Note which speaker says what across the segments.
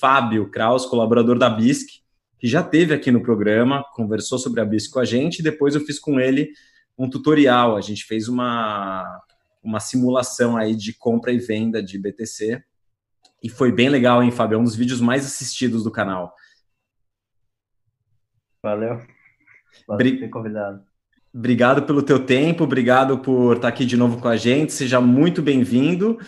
Speaker 1: Fábio Kraus, colaborador da BISC, que já teve aqui no programa, conversou sobre a BISC com a gente, e depois eu fiz com ele um tutorial. A gente fez uma, uma simulação aí de compra e venda de BTC. E foi bem legal, hein, Fábio? É um dos vídeos mais assistidos do canal.
Speaker 2: Valeu. Por ter convidado.
Speaker 1: Obrigado pelo teu tempo, obrigado por estar aqui de novo com a gente. Seja muito bem-vindo.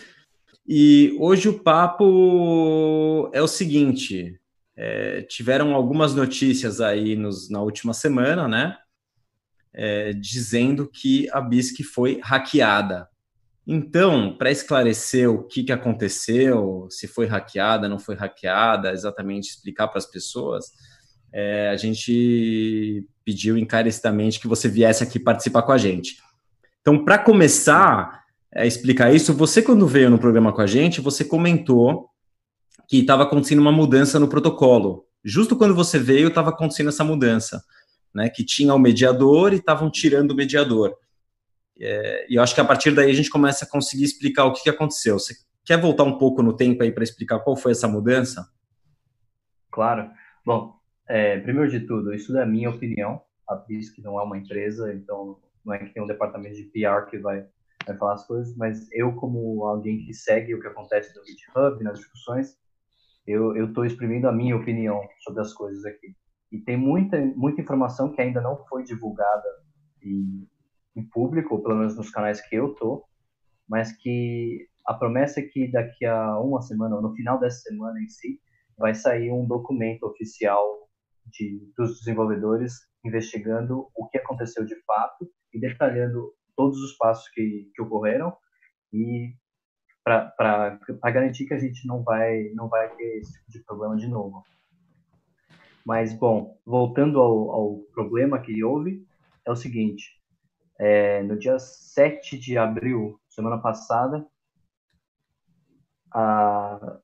Speaker 1: E hoje o papo é o seguinte: é, tiveram algumas notícias aí nos, na última semana, né? É, dizendo que a BISC foi hackeada. Então, para esclarecer o que, que aconteceu, se foi hackeada, não foi hackeada, exatamente explicar para as pessoas, é, a gente pediu encarecidamente que você viesse aqui participar com a gente. Então, para começar a explicar isso, você, quando veio no programa com a gente, você comentou que estava acontecendo uma mudança no protocolo. Justo quando você veio, estava acontecendo essa mudança, né? Que tinha o mediador e estavam tirando o mediador. É, e eu acho que a partir daí a gente começa a conseguir explicar o que, que aconteceu. Você quer voltar um pouco no tempo aí para explicar qual foi essa mudança?
Speaker 2: Claro. Bom, é, primeiro de tudo, isso é a minha opinião. A BISC não é uma empresa, então não é que tem um departamento de PR que vai, vai falar as coisas, mas eu, como alguém que segue o que acontece no GitHub, nas discussões, eu estou exprimindo a minha opinião sobre as coisas aqui. E tem muita, muita informação que ainda não foi divulgada em, em público, ou pelo menos nos canais que eu tô, mas que a promessa é que daqui a uma semana, ou no final dessa semana em si, vai sair um documento oficial de, dos desenvolvedores investigando o que aconteceu de fato e detalhando todos os passos que, que ocorreram e para garantir que a gente não vai não vai ter esse tipo de problema de novo. Mas, bom, voltando ao, ao problema que houve, é o seguinte, é, no dia 7 de abril, semana passada, a,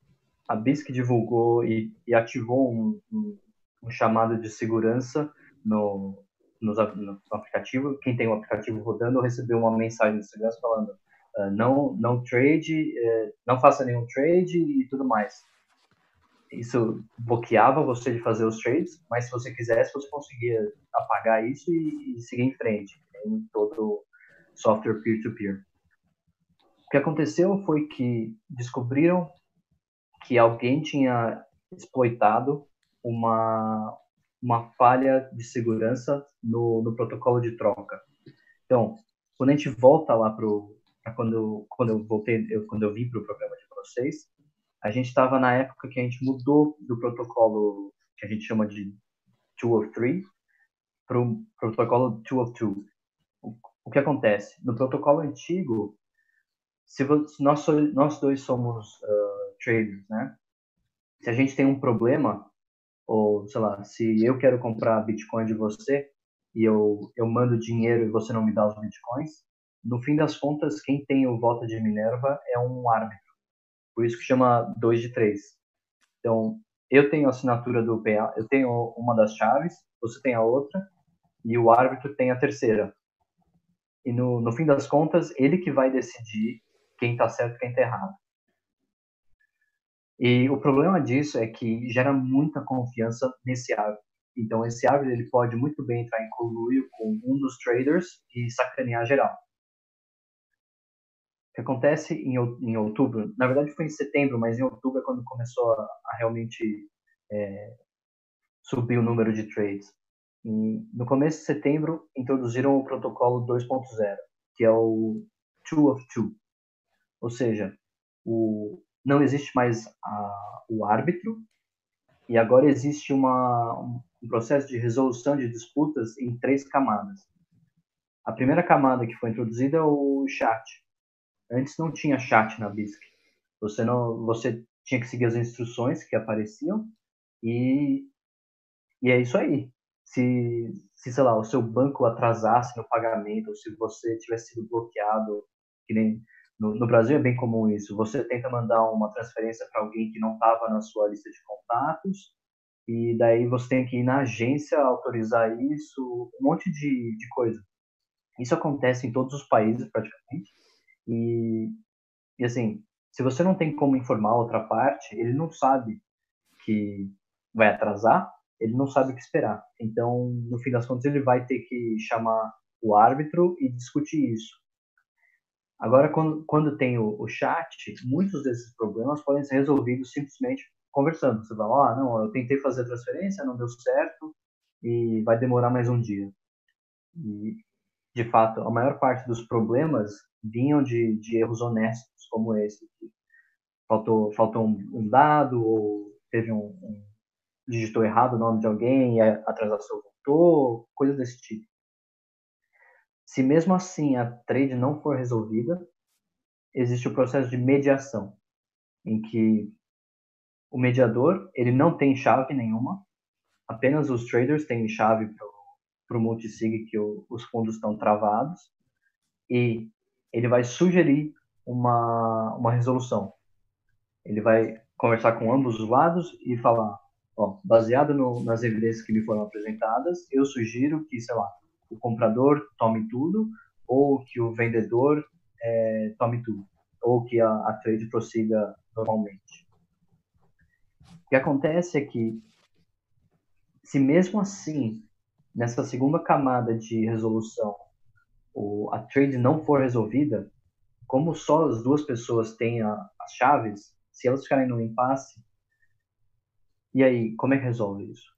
Speaker 2: a BISC divulgou e, e ativou um, um, um chamado de segurança no, no, no, aplicativo. Quem tem o aplicativo rodando recebeu uma mensagem de segurança falando uh, não, não trade, uh, não faça nenhum trade e tudo mais. Isso bloqueava você de fazer os trades, mas se você quisesse, você conseguia apagar isso e, e seguir em frente, em todo software peer-to-peer. -peer. O que aconteceu foi que descobriram que alguém tinha exploitado uma, uma falha de segurança no, no protocolo de troca. Então, quando a gente volta lá para quando, quando eu voltei, eu, quando eu vim para o programa de vocês, a gente estava na época que a gente mudou do protocolo que a gente chama de two of three para o protocolo two of two. O, o que acontece? No protocolo antigo, se, se nós, nós dois somos uh, traders, né? Se a gente tem um problema, ou, sei lá, se eu quero comprar Bitcoin de você e eu, eu mando dinheiro e você não me dá os Bitcoins, no fim das contas, quem tem o voto de Minerva é um árbitro. Por isso que chama 2 de 3. Então, eu tenho a assinatura do PA, eu tenho uma das chaves, você tem a outra, e o árbitro tem a terceira. E no, no fim das contas, ele que vai decidir quem está certo e quem está errado. E o problema disso é que gera muita confiança nesse árbitro. Então, esse árbitro ele pode muito bem entrar em conluio com um dos traders e sacanear geral. O que acontece em, em outubro, na verdade foi em setembro, mas em outubro é quando começou a, a realmente é, subir o número de trades. E no começo de setembro, introduziram o protocolo 2.0, que é o two of two. Ou seja, o, não existe mais a, o árbitro e agora existe uma, um processo de resolução de disputas em três camadas. A primeira camada que foi introduzida é o chat. Antes não tinha chat na BISC. Você não, você tinha que seguir as instruções que apareciam e e é isso aí. Se, se sei lá, o seu banco atrasasse no pagamento, ou se você tivesse sido bloqueado, que nem no, no, Brasil é bem comum isso. Você tenta mandar uma transferência para alguém que não estava na sua lista de contatos, e daí você tem que ir na agência autorizar isso, um monte de, de coisa. Isso acontece em todos os países, praticamente. E, e assim, se você não tem como informar a outra parte, ele não sabe que vai atrasar, ele não sabe o que esperar. Então, no fim das contas, ele vai ter que chamar o árbitro e discutir isso. Agora, quando, quando tem o, o chat, muitos desses problemas podem ser resolvidos simplesmente conversando. Você vai lá, ah, não, eu tentei fazer a transferência, não deu certo e vai demorar mais um dia. E, de fato, a maior parte dos problemas vinham de, de erros honestos, como esse. Faltou, faltou um, um dado ou teve um, um digitou errado o nome de alguém e a, a transação voltou, coisas desse tipo. Se mesmo assim a trade não for resolvida, existe o processo de mediação, em que o mediador ele não tem chave nenhuma, apenas os traders têm chave para o multisig que o, os fundos estão travados e ele vai sugerir uma, uma resolução. Ele vai conversar com ambos os lados e falar, ó, baseado no, nas evidências que me foram apresentadas, eu sugiro que, sei lá, o comprador tome tudo ou que o vendedor é, tome tudo ou que a, a trade prossiga normalmente. O que acontece é que, se mesmo assim, nessa segunda camada de resolução, o, a trade não for resolvida, como só as duas pessoas têm a, as chaves, se elas ficarem no impasse, e aí, como é que resolve isso?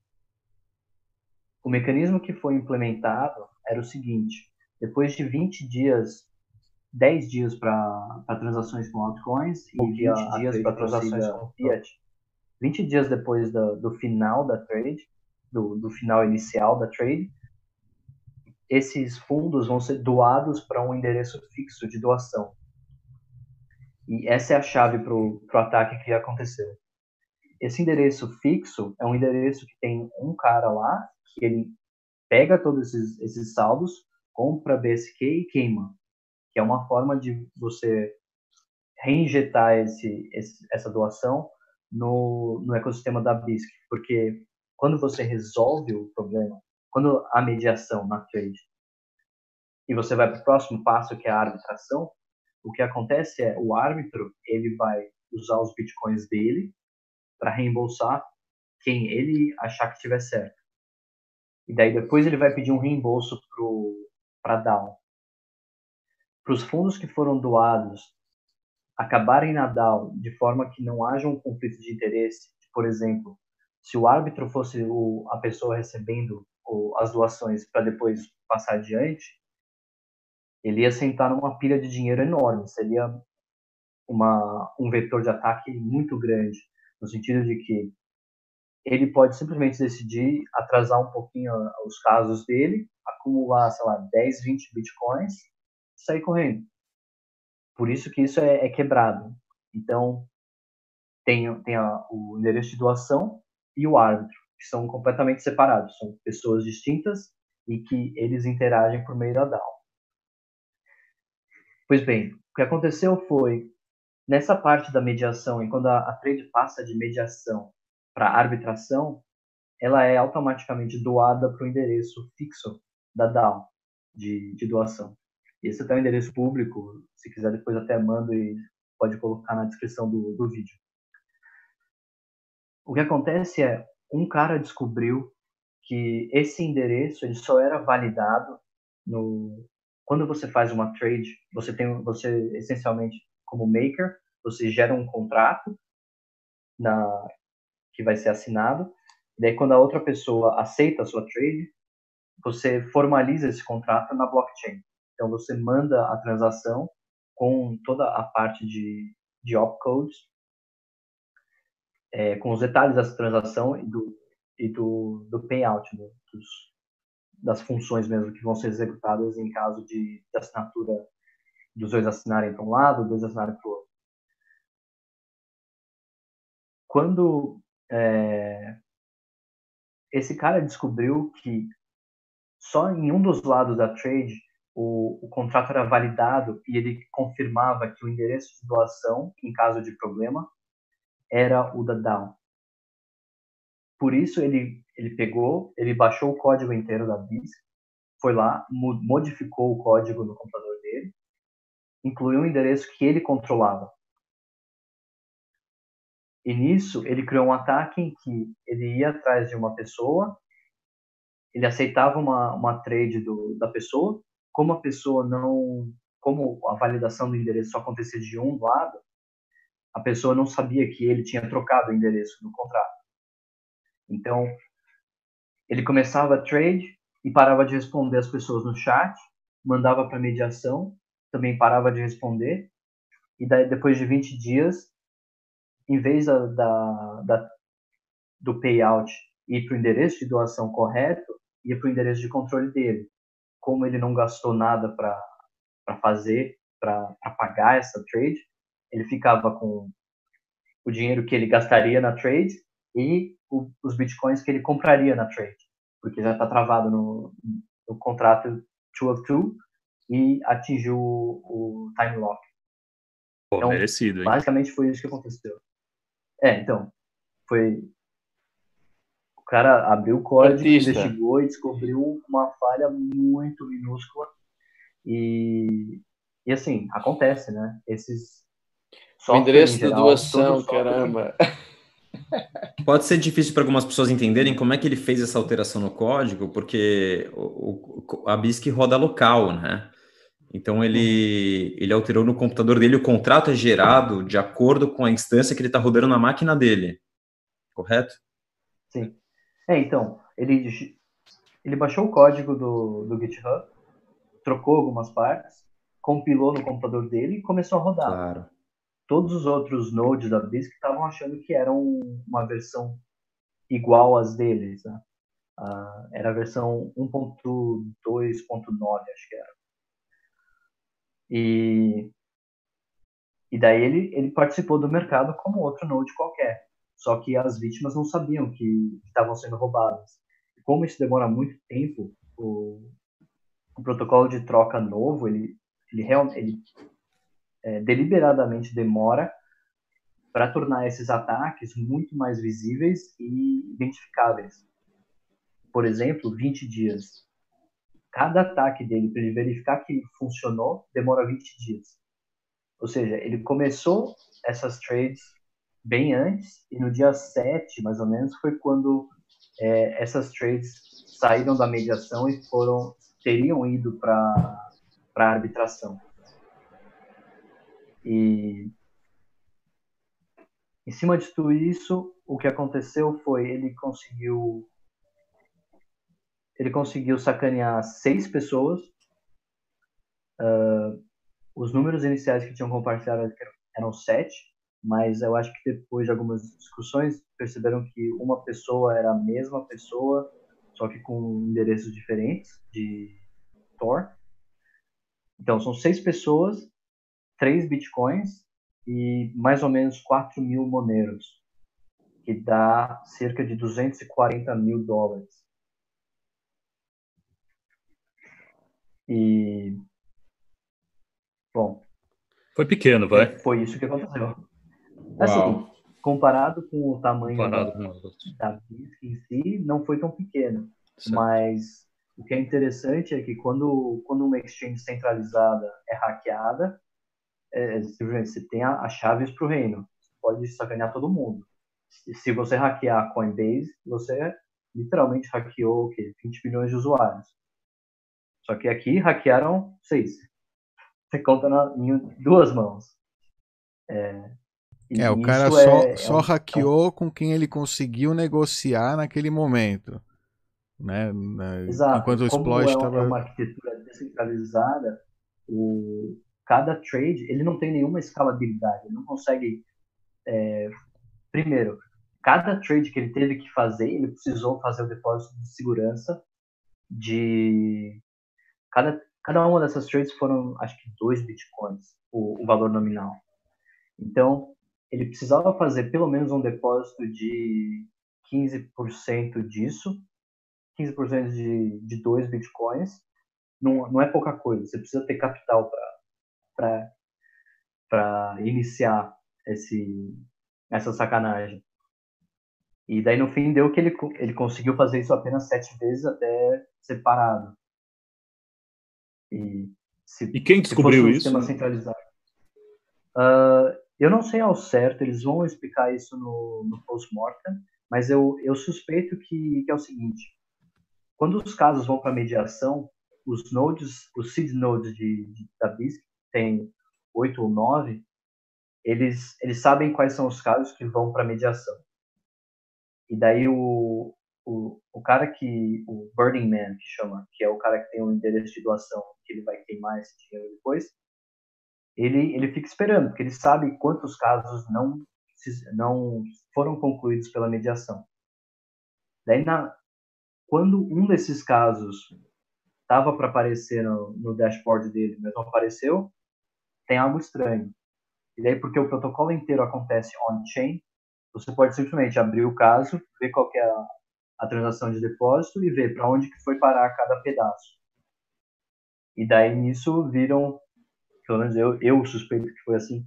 Speaker 2: O mecanismo que foi implementado era o seguinte: depois de 20 dias, 10 dias para transações com altcoins e 20 dias para transações com fiat, 20 dias depois do, do final da trade, do, do final inicial da trade, esses fundos vão ser doados para um endereço fixo de doação. E essa é a chave para o ataque que aconteceu. Esse endereço fixo é um endereço que tem um cara lá que ele pega todos esses, esses saldos, compra BSK e queima, que é uma forma de você reinjetar esse, esse, essa doação no, no ecossistema da BISC, porque quando você resolve o problema, quando a mediação na trade, e você vai para o próximo passo, que é a arbitração, o que acontece é o árbitro ele vai usar os bitcoins dele para reembolsar quem ele achar que tiver certo. E daí depois ele vai pedir um reembolso para a DAO. Para os fundos que foram doados acabarem na DAO de forma que não haja um conflito de interesse, por exemplo, se o árbitro fosse o, a pessoa recebendo o, as doações para depois passar adiante, ele ia sentar numa pilha de dinheiro enorme, seria uma, um vetor de ataque muito grande, no sentido de que ele pode simplesmente decidir atrasar um pouquinho os casos dele, acumular, sei lá, 10, 20 bitcoins e sair correndo. Por isso que isso é, é quebrado. Então, tem, tem a, o endereço de doação e o árbitro, que são completamente separados. São pessoas distintas e que eles interagem por meio da DAO. Pois bem, o que aconteceu foi, nessa parte da mediação, e quando a, a trade passa de mediação para arbitração, ela é automaticamente doada para o endereço fixo da DAO de, de doação. Esse é o endereço público, se quiser depois até mando e pode colocar na descrição do, do vídeo. O que acontece é, um cara descobriu que esse endereço ele só era validado no quando você faz uma trade, você tem você essencialmente como maker, você gera um contrato na que vai ser assinado. Daí quando a outra pessoa aceita a sua trade, você formaliza esse contrato na blockchain. Então você manda a transação com toda a parte de, de opcodes, é, com os detalhes dessa transação e do, e do, do payout, do, dos, das funções mesmo que vão ser executadas em caso de, de assinatura dos dois assinarem para um lado, dos dois assinarem para o outro. Quando é, esse cara descobriu que só em um dos lados da trade o, o contrato era validado e ele confirmava que o endereço de doação, em caso de problema, era o da DAO. Por isso ele ele pegou, ele baixou o código inteiro da BIS, foi lá, modificou o código no computador dele, incluiu um endereço que ele controlava. E nisso, ele criou um ataque em que ele ia atrás de uma pessoa, ele aceitava uma, uma trade do, da pessoa, como a pessoa não. Como a validação do endereço só acontecia de um lado, a pessoa não sabia que ele tinha trocado o endereço no contrato. Então, ele começava a trade e parava de responder as pessoas no chat, mandava para mediação, também parava de responder, e daí, depois de 20 dias, em vez da, da, da do payout ir para o endereço de doação correto, ia para o endereço de controle dele. Como ele não gastou nada para fazer, para pagar essa trade, ele ficava com o dinheiro que ele gastaria na trade e o, os bitcoins que ele compraria na trade, porque já está travado no, no contrato 2 of 2 e atingiu o, o time lock.
Speaker 3: Pô, então, merecido, hein?
Speaker 2: Basicamente foi isso que aconteceu. É, então, foi. O cara abriu o código, Artista. investigou e descobriu uma falha muito minúscula. E, e assim, acontece, né? Esses.
Speaker 4: O endereço geral, da doação, caramba.
Speaker 1: Pode ser difícil para algumas pessoas entenderem como é que ele fez essa alteração no código, porque o, o, a BISC roda local, né? Então ele, ele alterou no computador dele, o contrato é gerado de acordo com a instância que ele está rodando na máquina dele. Correto?
Speaker 2: Sim. É, então, ele, ele baixou o código do, do GitHub, trocou algumas partes, compilou no computador dele e começou a rodar.
Speaker 1: Claro.
Speaker 2: Todos os outros nodes da BISC estavam achando que eram uma versão igual às deles. Né? Uh, era a versão 1.2.9, acho que era. E, e daí ele, ele participou do mercado como outro Node qualquer. Só que as vítimas não sabiam que estavam sendo roubadas. Como isso demora muito tempo, o, o protocolo de troca novo, ele, ele, real, ele é, deliberadamente demora para tornar esses ataques muito mais visíveis e identificáveis. Por exemplo, 20 dias cada ataque dele para ele verificar que funcionou demora 20 dias. Ou seja, ele começou essas trades bem antes e no dia 7, mais ou menos, foi quando é, essas trades saíram da mediação e foram teriam ido para para arbitração. E em cima de tudo isso, o que aconteceu foi ele conseguiu ele conseguiu sacanear seis pessoas. Uh, os números iniciais que tinham compartilhado eram sete, mas eu acho que depois de algumas discussões perceberam que uma pessoa era a mesma pessoa, só que com endereços diferentes de Tor. Então são seis pessoas, três bitcoins e mais ou menos 4 mil moneros, que dá cerca de 240 mil dólares. E. Bom.
Speaker 3: Foi pequeno, vai.
Speaker 2: Foi isso que aconteceu. Assim, comparado com o tamanho comparado da, com da em si, não foi tão pequeno. Certo. Mas o que é interessante é que quando, quando uma exchange centralizada é hackeada, é, você tem as chaves para o reino. Você pode sacanear todo mundo. Se você hackear a Coinbase, você literalmente hackeou o quê? 20 milhões de usuários. Só que aqui hackearam seis. Você conta na, em duas mãos. É,
Speaker 5: é o cara só, é, só é um, hackeou com quem ele conseguiu negociar naquele momento. Né?
Speaker 2: Exato. Enquanto o exploit estava. É, é uma arquitetura descentralizada, o, cada trade ele não tem nenhuma escalabilidade. Ele não consegue. É, primeiro, cada trade que ele teve que fazer, ele precisou fazer o depósito de segurança de Cada, cada uma dessas trades foram, acho que, dois bitcoins, o, o valor nominal. Então, ele precisava fazer pelo menos um depósito de 15% disso, 15% de, de dois bitcoins. Não, não é pouca coisa, você precisa ter capital para iniciar esse, essa sacanagem. E daí no fim deu que ele, ele conseguiu fazer isso apenas sete vezes até separado.
Speaker 3: E, se, e quem descobriu um isso?
Speaker 2: Sistema centralizado. Uh, Eu não sei ao certo, eles vão explicar isso no, no post-mortem, mas eu, eu suspeito que, que é o seguinte: quando os casos vão para mediação, os nodes, os seed nodes de, de, da BISC, tem oito ou nove, eles, eles sabem quais são os casos que vão para mediação. E daí o, o, o cara que, o Burning Man, que chama, que é o cara que tem o endereço de doação, que ele vai queimar esse dinheiro depois, ele, ele fica esperando, porque ele sabe quantos casos não, não foram concluídos pela mediação. Daí, na, quando um desses casos estava para aparecer no, no, dashboard dele, mas não apareceu, tem algo estranho. E daí, porque o protocolo inteiro acontece on-chain, você pode simplesmente abrir o caso, ver qual é a, a transação de depósito e ver para onde que foi parar cada pedaço. E daí nisso viram, pelo menos eu, eu suspeito que foi assim,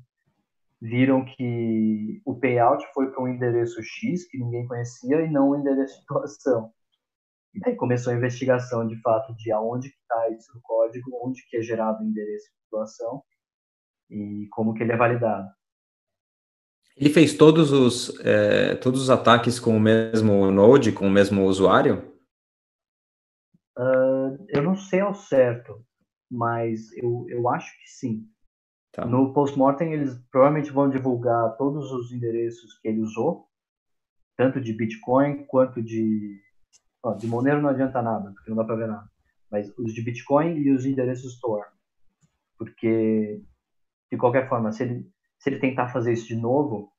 Speaker 2: viram que o payout foi para um endereço X que ninguém conhecia e não um endereço de doação. E daí começou a investigação de fato de aonde que está isso no código, onde que é gerado o endereço de doação e como que ele é validado.
Speaker 1: Ele fez todos os, é, todos os ataques com o mesmo node, com o mesmo usuário?
Speaker 2: Uh, eu não sei ao certo, mas eu, eu acho que sim. Tá. No postmortem, eles provavelmente vão divulgar todos os endereços que ele usou, tanto de Bitcoin quanto de. Ó, de Monero não adianta nada, porque não dá para ver nada. Mas os de Bitcoin e os endereços Store. Porque, de qualquer forma, se ele, se ele tentar fazer isso de novo,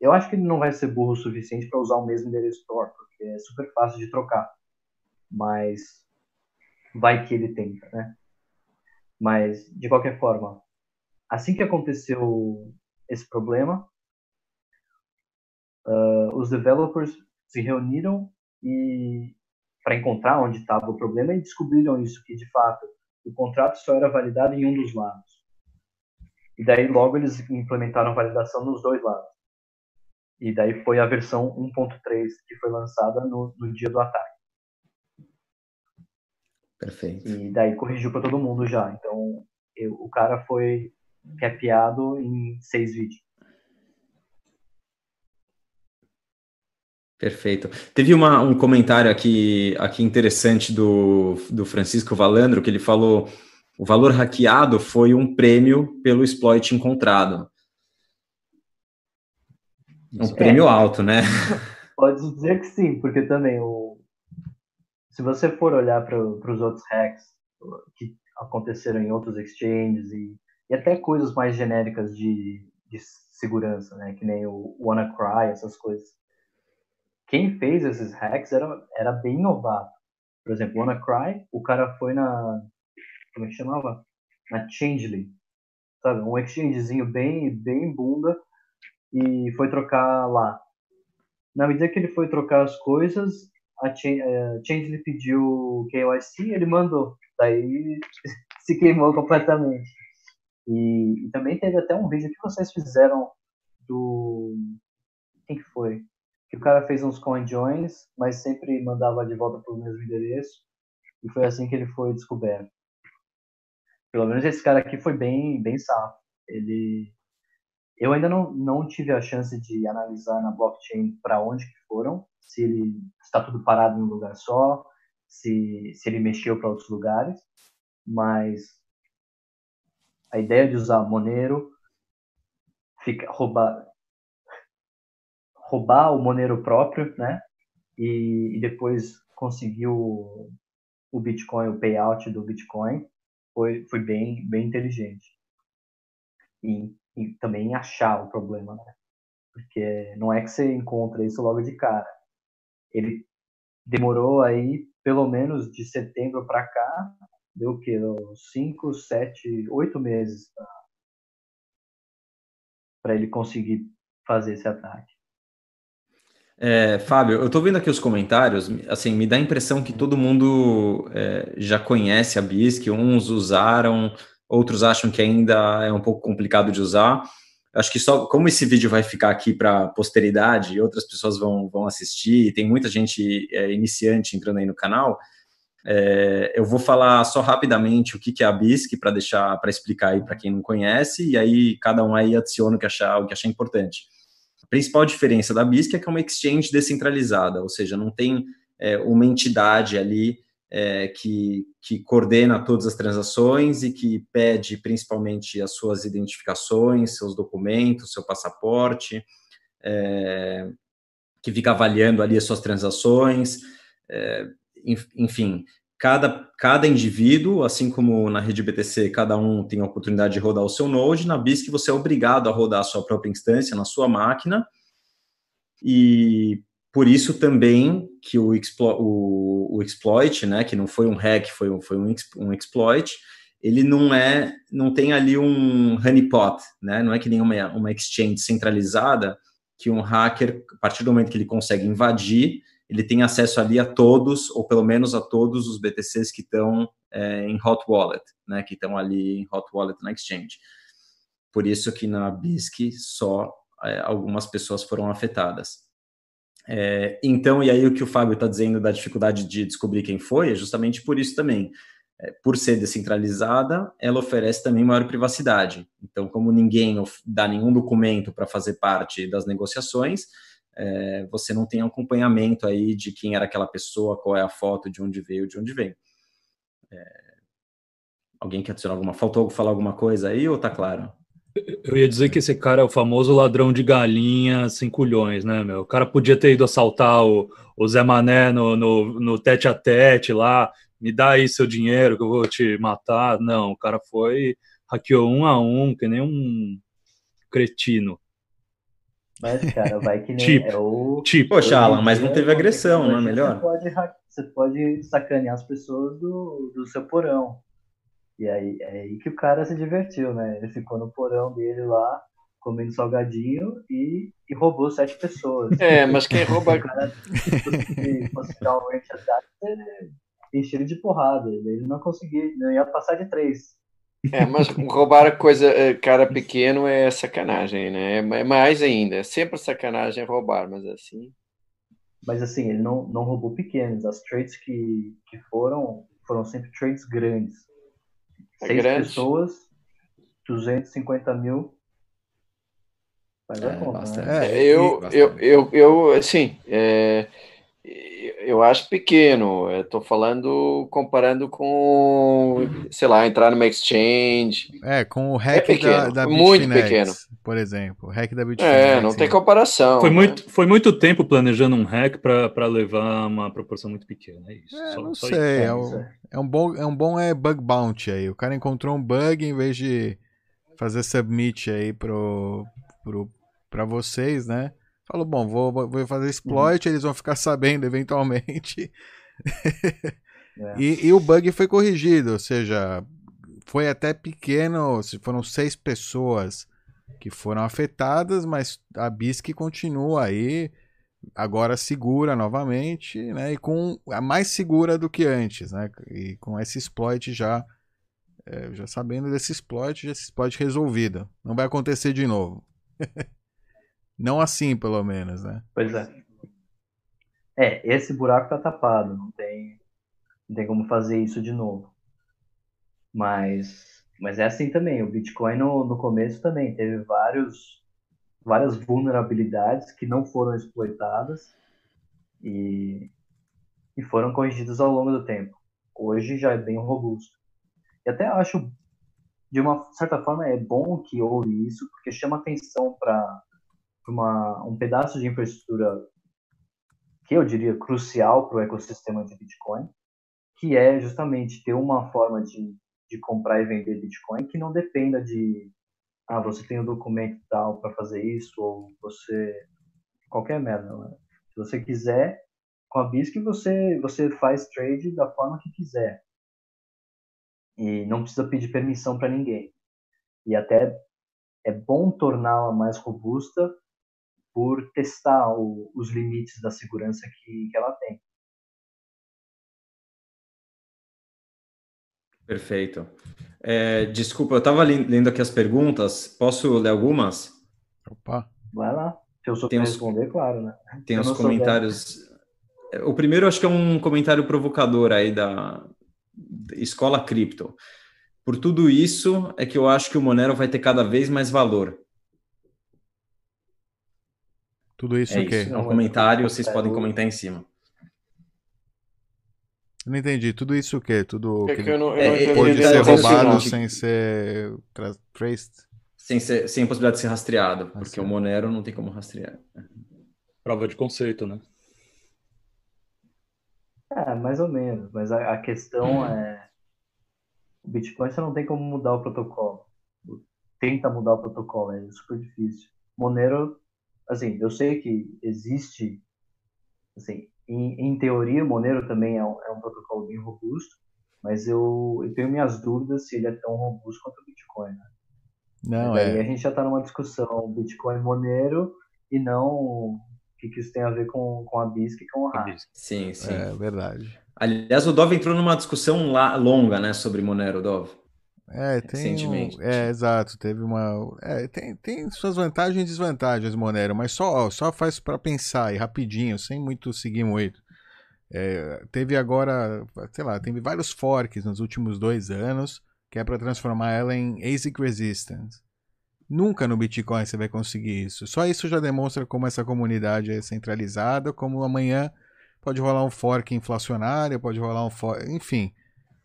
Speaker 2: eu acho que ele não vai ser burro o suficiente para usar o mesmo endereço Store, porque é super fácil de trocar. Mas vai que ele tenta, né? Mas, de qualquer forma, assim que aconteceu esse problema, uh, os developers se reuniram e para encontrar onde estava o problema e descobriram isso que de fato o contrato só era validado em um dos lados. E daí logo eles implementaram validação nos dois lados. E daí foi a versão 1.3 que foi lançada no, no dia do ataque.
Speaker 1: Perfeito.
Speaker 2: E daí corrigiu para todo mundo já. Então eu, o cara foi capeado em seis vídeos.
Speaker 1: Perfeito. Teve uma, um comentário aqui, aqui interessante do, do Francisco Valandro, que ele falou o valor hackeado foi um prêmio pelo exploit encontrado. Um é. prêmio alto, né?
Speaker 2: Pode dizer que sim, porque também o se você for olhar para os outros hacks que aconteceram em outros exchanges e e até coisas mais genéricas de, de segurança, né? Que nem o WannaCry, essas coisas. Quem fez esses hacks era, era bem novato. Por exemplo, WannaCry, o cara foi na... Como é que chamava? Na Changely. Sabe? Um exchangezinho bem, bem bunda e foi trocar lá. Na medida que ele foi trocar as coisas, a eh, Changely pediu KYC, ele mandou. Daí se queimou completamente. E, e, também teve até um vídeo que vocês fizeram do. Quem que foi? Que o cara fez uns coin joins, mas sempre mandava de volta para o mesmo endereço. E foi assim que ele foi descoberto. Pelo menos esse cara aqui foi bem, bem safo. Ele. Eu ainda não, não tive a chance de analisar na blockchain para onde que foram, se ele está tudo parado em um lugar só, se, se ele mexeu para outros lugares, mas a ideia de usar Monero, fica, roubar, roubar o Monero próprio, né? E, e depois conseguir o, o Bitcoin, o payout do Bitcoin, foi, foi bem, bem inteligente. E, e também achar o problema, né? Porque não é que você encontra isso logo de cara. Ele demorou aí pelo menos de setembro para cá deu o quê? Cinco, sete, oito meses para ele conseguir fazer esse ataque.
Speaker 1: É, Fábio, eu estou vendo aqui os comentários, assim, me dá a impressão que todo mundo é, já conhece a BISC, uns usaram, outros acham que ainda é um pouco complicado de usar. Acho que só como esse vídeo vai ficar aqui para posteridade e outras pessoas vão, vão assistir, e tem muita gente é, iniciante entrando aí no canal, É, eu vou falar só rapidamente o que, que é a BISC para deixar para explicar aí para quem não conhece e aí cada um aí adiciona o que achar o que achar importante. Principal diferença da BISC é que é uma exchange descentralizada, ou seja, não tem é, uma entidade ali é, que, que coordena todas as transações e que pede principalmente as suas identificações, seus documentos, seu passaporte, é, que fica avaliando ali as suas transações, é, enfim, cada, cada indivíduo, assim como na rede BTC, cada um tem a oportunidade de rodar o seu node, na BISC você é obrigado a rodar a sua própria instância na sua máquina, e por isso também que o, explo, o, o exploit, né, que não foi um hack, foi, um, foi um, um exploit, ele não é, não tem ali um honeypot, né, não é que nem uma, uma exchange centralizada, que um hacker, a partir do momento que ele consegue invadir, ele tem acesso ali a todos, ou pelo menos a todos os BTCs que estão é, em Hot Wallet, né, que estão ali em Hot Wallet na Exchange. Por isso que na BISC só é, algumas pessoas foram afetadas. É, então, e aí o que o Fábio está dizendo da dificuldade de descobrir quem foi, é justamente por isso também. É, por ser descentralizada, ela oferece também maior privacidade. Então, como ninguém dá nenhum documento para fazer parte das negociações, é, você não tem acompanhamento aí de quem era aquela pessoa, qual é a foto, de onde veio, de onde vem. É, alguém quer adicionar alguma? Faltou falar alguma coisa aí ou tá claro?
Speaker 3: Eu ia dizer que esse cara é o famoso ladrão de galinha sem culhões, né, meu? O cara podia ter ido assaltar o, o Zé Mané no, no, no tete a tete lá, me dá aí seu dinheiro que eu vou te matar. Não, o cara foi, hackeou um a um, que nem um cretino.
Speaker 2: Mas, cara, vai que nem tipo, é o.
Speaker 1: Tipo, poxa, Alan, mas não teve agressão, não é melhor?
Speaker 2: Você pode, você pode sacanear as pessoas do, do seu porão. E aí é aí que o cara se divertiu, né? Ele ficou no porão dele lá, comendo salgadinho e, e roubou sete pessoas.
Speaker 4: É, mas quem rouba.
Speaker 2: o cara, se fosse dar um attack, encheram de porrada. Ele não conseguia, não ia passar de três.
Speaker 4: É, mas roubar coisa, eh, cara pequeno é sacanagem, né? É mais ainda. É sempre sacanagem roubar, mas assim.
Speaker 2: Mas assim, ele não, não roubou pequenos. As trades que, que foram, foram sempre trades grandes. É Seis grande. pessoas, 250 mil. Faz é, a conta, né?
Speaker 4: é, eu, eu, eu, eu, assim, é, eu acho pequeno. Estou falando, comparando com, sei lá, entrar numa exchange.
Speaker 5: É, com o hack é da, da Muito pequeno. Por exemplo, o hack da Bitfinex.
Speaker 4: É, não tem comparação.
Speaker 3: Foi, né? muito, foi muito tempo planejando um hack para levar uma proporção muito pequena. É isso.
Speaker 5: É, só, não só sei. É, é, um, é, um bom, é um bom é bug bounty aí. O cara encontrou um bug em vez de fazer submit aí pro, pro, pra vocês, né? Falou, bom, vou, vou fazer exploit, uhum. eles vão ficar sabendo eventualmente. é. e, e, o bug foi corrigido, ou seja, foi até pequeno, foram seis pessoas que foram afetadas, mas a BISC continua aí, agora segura novamente, né? E com a mais segura do que antes, né? E com esse exploit já, é, já sabendo desse exploit, já esse exploit resolvido. Não vai acontecer de novo. Não assim, pelo menos, né?
Speaker 2: Pois é. É, esse buraco tá tapado, não tem, não tem como fazer isso de novo. Mas, mas é assim também. O Bitcoin no, no começo também teve vários, várias vulnerabilidades que não foram exploitadas e, e foram corrigidas ao longo do tempo. Hoje já é bem robusto. E até acho, de uma certa forma, é bom que houve isso, porque chama atenção para uma, um pedaço de infraestrutura que eu diria crucial para o ecossistema de Bitcoin, que é justamente ter uma forma de, de comprar e vender Bitcoin que não dependa de ah, você tem o um documento tal para fazer isso, ou você. qualquer merda. Né? Se você quiser, com a BISC você, você faz trade da forma que quiser. E não precisa pedir permissão para ninguém. E até é bom torná-la mais robusta por testar o, os limites da segurança que, que ela tem.
Speaker 1: Perfeito. É, desculpa, eu estava lendo aqui as perguntas. Posso ler algumas?
Speaker 2: Opa. Vai lá. Se eu souber responder, claro, né?
Speaker 1: Tem os comentários. o primeiro acho que é um comentário provocador aí da Escola Cripto. Por tudo isso é que eu acho que o Monero vai ter cada vez mais valor.
Speaker 5: Tudo isso é o quê?
Speaker 1: É um comentário, vocês podem comentar em cima.
Speaker 5: Não entendi. Tudo isso o quê? Tudo
Speaker 4: É
Speaker 5: que
Speaker 4: que eu não, eu não
Speaker 1: É,
Speaker 5: pode ser
Speaker 1: tá o
Speaker 5: roubado sem ser tra- traced?
Speaker 1: Sem, ser, sem possibilidade de ser rastreado, porque
Speaker 5: sim.
Speaker 1: o Monero não tem como rastrear.
Speaker 3: Prova de conceito, né?
Speaker 2: É, mais ou menos. Mas a, a questão é. O Bitcoin você não tem como mudar o protocolo. Tenta mudar o protocolo, é super difícil. Monero, assim, eu sei que existe. Assim, em, em teoria, o Monero também é um, é um protocolo bem robusto, mas eu, eu tenho minhas dúvidas se ele é tão robusto quanto o Bitcoin. Né?
Speaker 5: Não,
Speaker 2: Daí
Speaker 5: é.
Speaker 2: a gente já está numa discussão Bitcoin Monero e não o que, que isso tem a ver com, com a BISC e com o RAR.
Speaker 1: Sim, sim.
Speaker 5: É verdade.
Speaker 1: Aliás, o Dove entrou numa discussão lá, longa, né, sobre Monero, Dove.
Speaker 5: É, tem. Um, é, exato. Teve uma. É, tem, tem suas vantagens e desvantagens, Monero, mas só, ó, só faz para pensar aí, rapidinho, sem muito seguir muito. É, teve agora, sei lá, teve vários forks nos últimos dois anos, que é para transformar ela em ASIC resistance. Nunca no Bitcoin você vai conseguir isso. Só isso já demonstra como essa comunidade é centralizada, como amanhã pode rolar um fork inflacionário, pode rolar um fork. Enfim.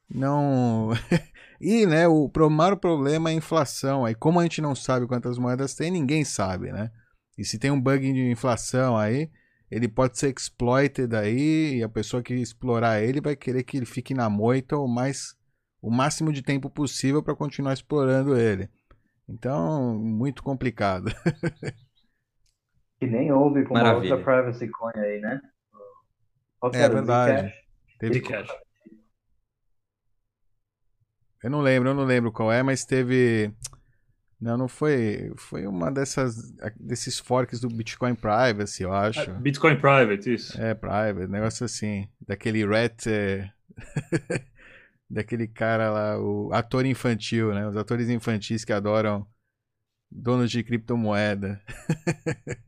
Speaker 5: Não. e, né, o pro- maior problema é a inflação. Aí, como a gente não sabe quantas moedas tem, ninguém sabe, né? E se tem um bug de inflação aí, ele pode ser exploited aí, e a pessoa que explorar ele vai querer que ele fique na moita o mais o máximo de tempo possível para continuar explorando ele. Então, muito complicado.
Speaker 2: Que nem houve com uma
Speaker 1: Maravilha.
Speaker 2: outra privacy coin aí, né? Qual que
Speaker 5: É verdade.
Speaker 2: Zcash?
Speaker 5: Teve
Speaker 3: Zcash.
Speaker 5: Eu não lembro, eu não lembro qual é, mas teve. Não, não foi. Foi uma dessas. desses forks do Bitcoin Privacy, eu acho.
Speaker 3: Bitcoin Private, isso.
Speaker 5: É, Private, negócio assim. Daquele Rat. é, daquele cara lá, o ator infantil, né? Os atores infantis que adoram donos de criptomoeda.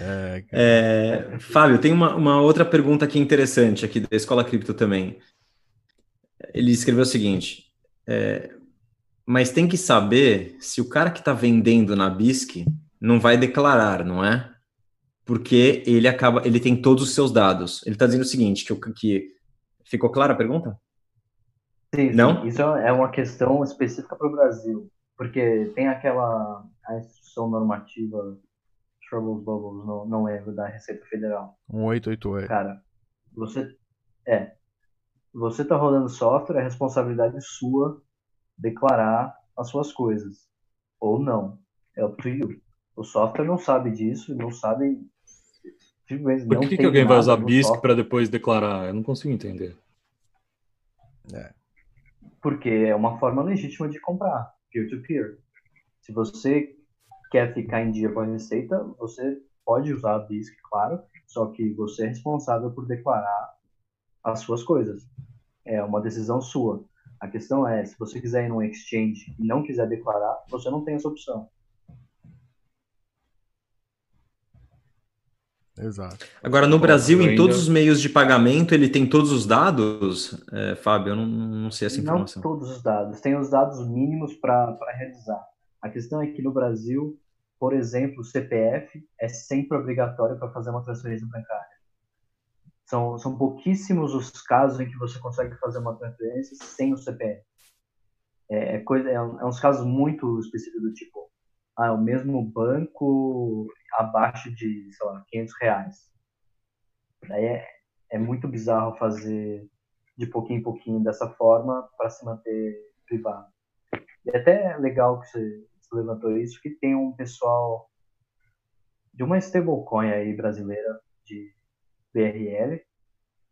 Speaker 5: é.
Speaker 1: É, Fábio, tem uma, uma outra pergunta aqui interessante aqui da Escola Cripto também. Ele escreveu o seguinte: é, mas tem que saber se o cara que está vendendo na BISC não vai declarar, não é? Porque ele acaba, ele tem todos os seus dados. Ele está dizendo o seguinte: que, que ficou clara a pergunta?
Speaker 2: Sim, sim.
Speaker 1: Não?
Speaker 2: Isso é uma questão específica para o Brasil, porque tem aquela a instrução normativa Troubles Bubbles, não, não lembro, da Receita Federal.
Speaker 5: Um 888.
Speaker 2: Cara, você é, você tá rodando software, é responsabilidade sua declarar as suas coisas ou não. É up to you. O software não sabe disso, não sabe.
Speaker 3: Por
Speaker 2: não
Speaker 3: que, que
Speaker 2: tem
Speaker 3: alguém vai usar BISC para depois declarar? Eu não consigo entender.
Speaker 2: Porque é uma forma legítima de comprar, peer-to-peer. Se você quer ficar em dia com a receita, você pode usar a BISC, claro, só que você é responsável por declarar as suas coisas. É uma decisão sua. A questão é, se você quiser ir num exchange e não quiser declarar, você não tem essa opção.
Speaker 5: Exato.
Speaker 1: Agora, no
Speaker 3: Bom,
Speaker 1: Brasil,
Speaker 3: eu
Speaker 1: em
Speaker 3: ainda-
Speaker 1: todos os meios de pagamento, ele tem todos os dados? É, Fábio, eu não, não sei essa
Speaker 2: Não
Speaker 1: informação.
Speaker 2: todos os dados, tem os dados mínimos para realizar. A questão é que no Brasil, por exemplo, o CPF é sempre obrigatório para fazer uma transferência bancária. São, são pouquíssimos os casos em que você consegue fazer uma transferência sem o CPF. É, é coisa, é, é uns casos muito específicos do tipo, ah, o mesmo banco abaixo de, sei lá, 500 reais. Daí é, é muito bizarro fazer de pouquinho em pouquinho dessa forma para se manter privado. E é até legal que você, você levantou isso, que tem um pessoal de uma stablecoin aí brasileira, de BRL,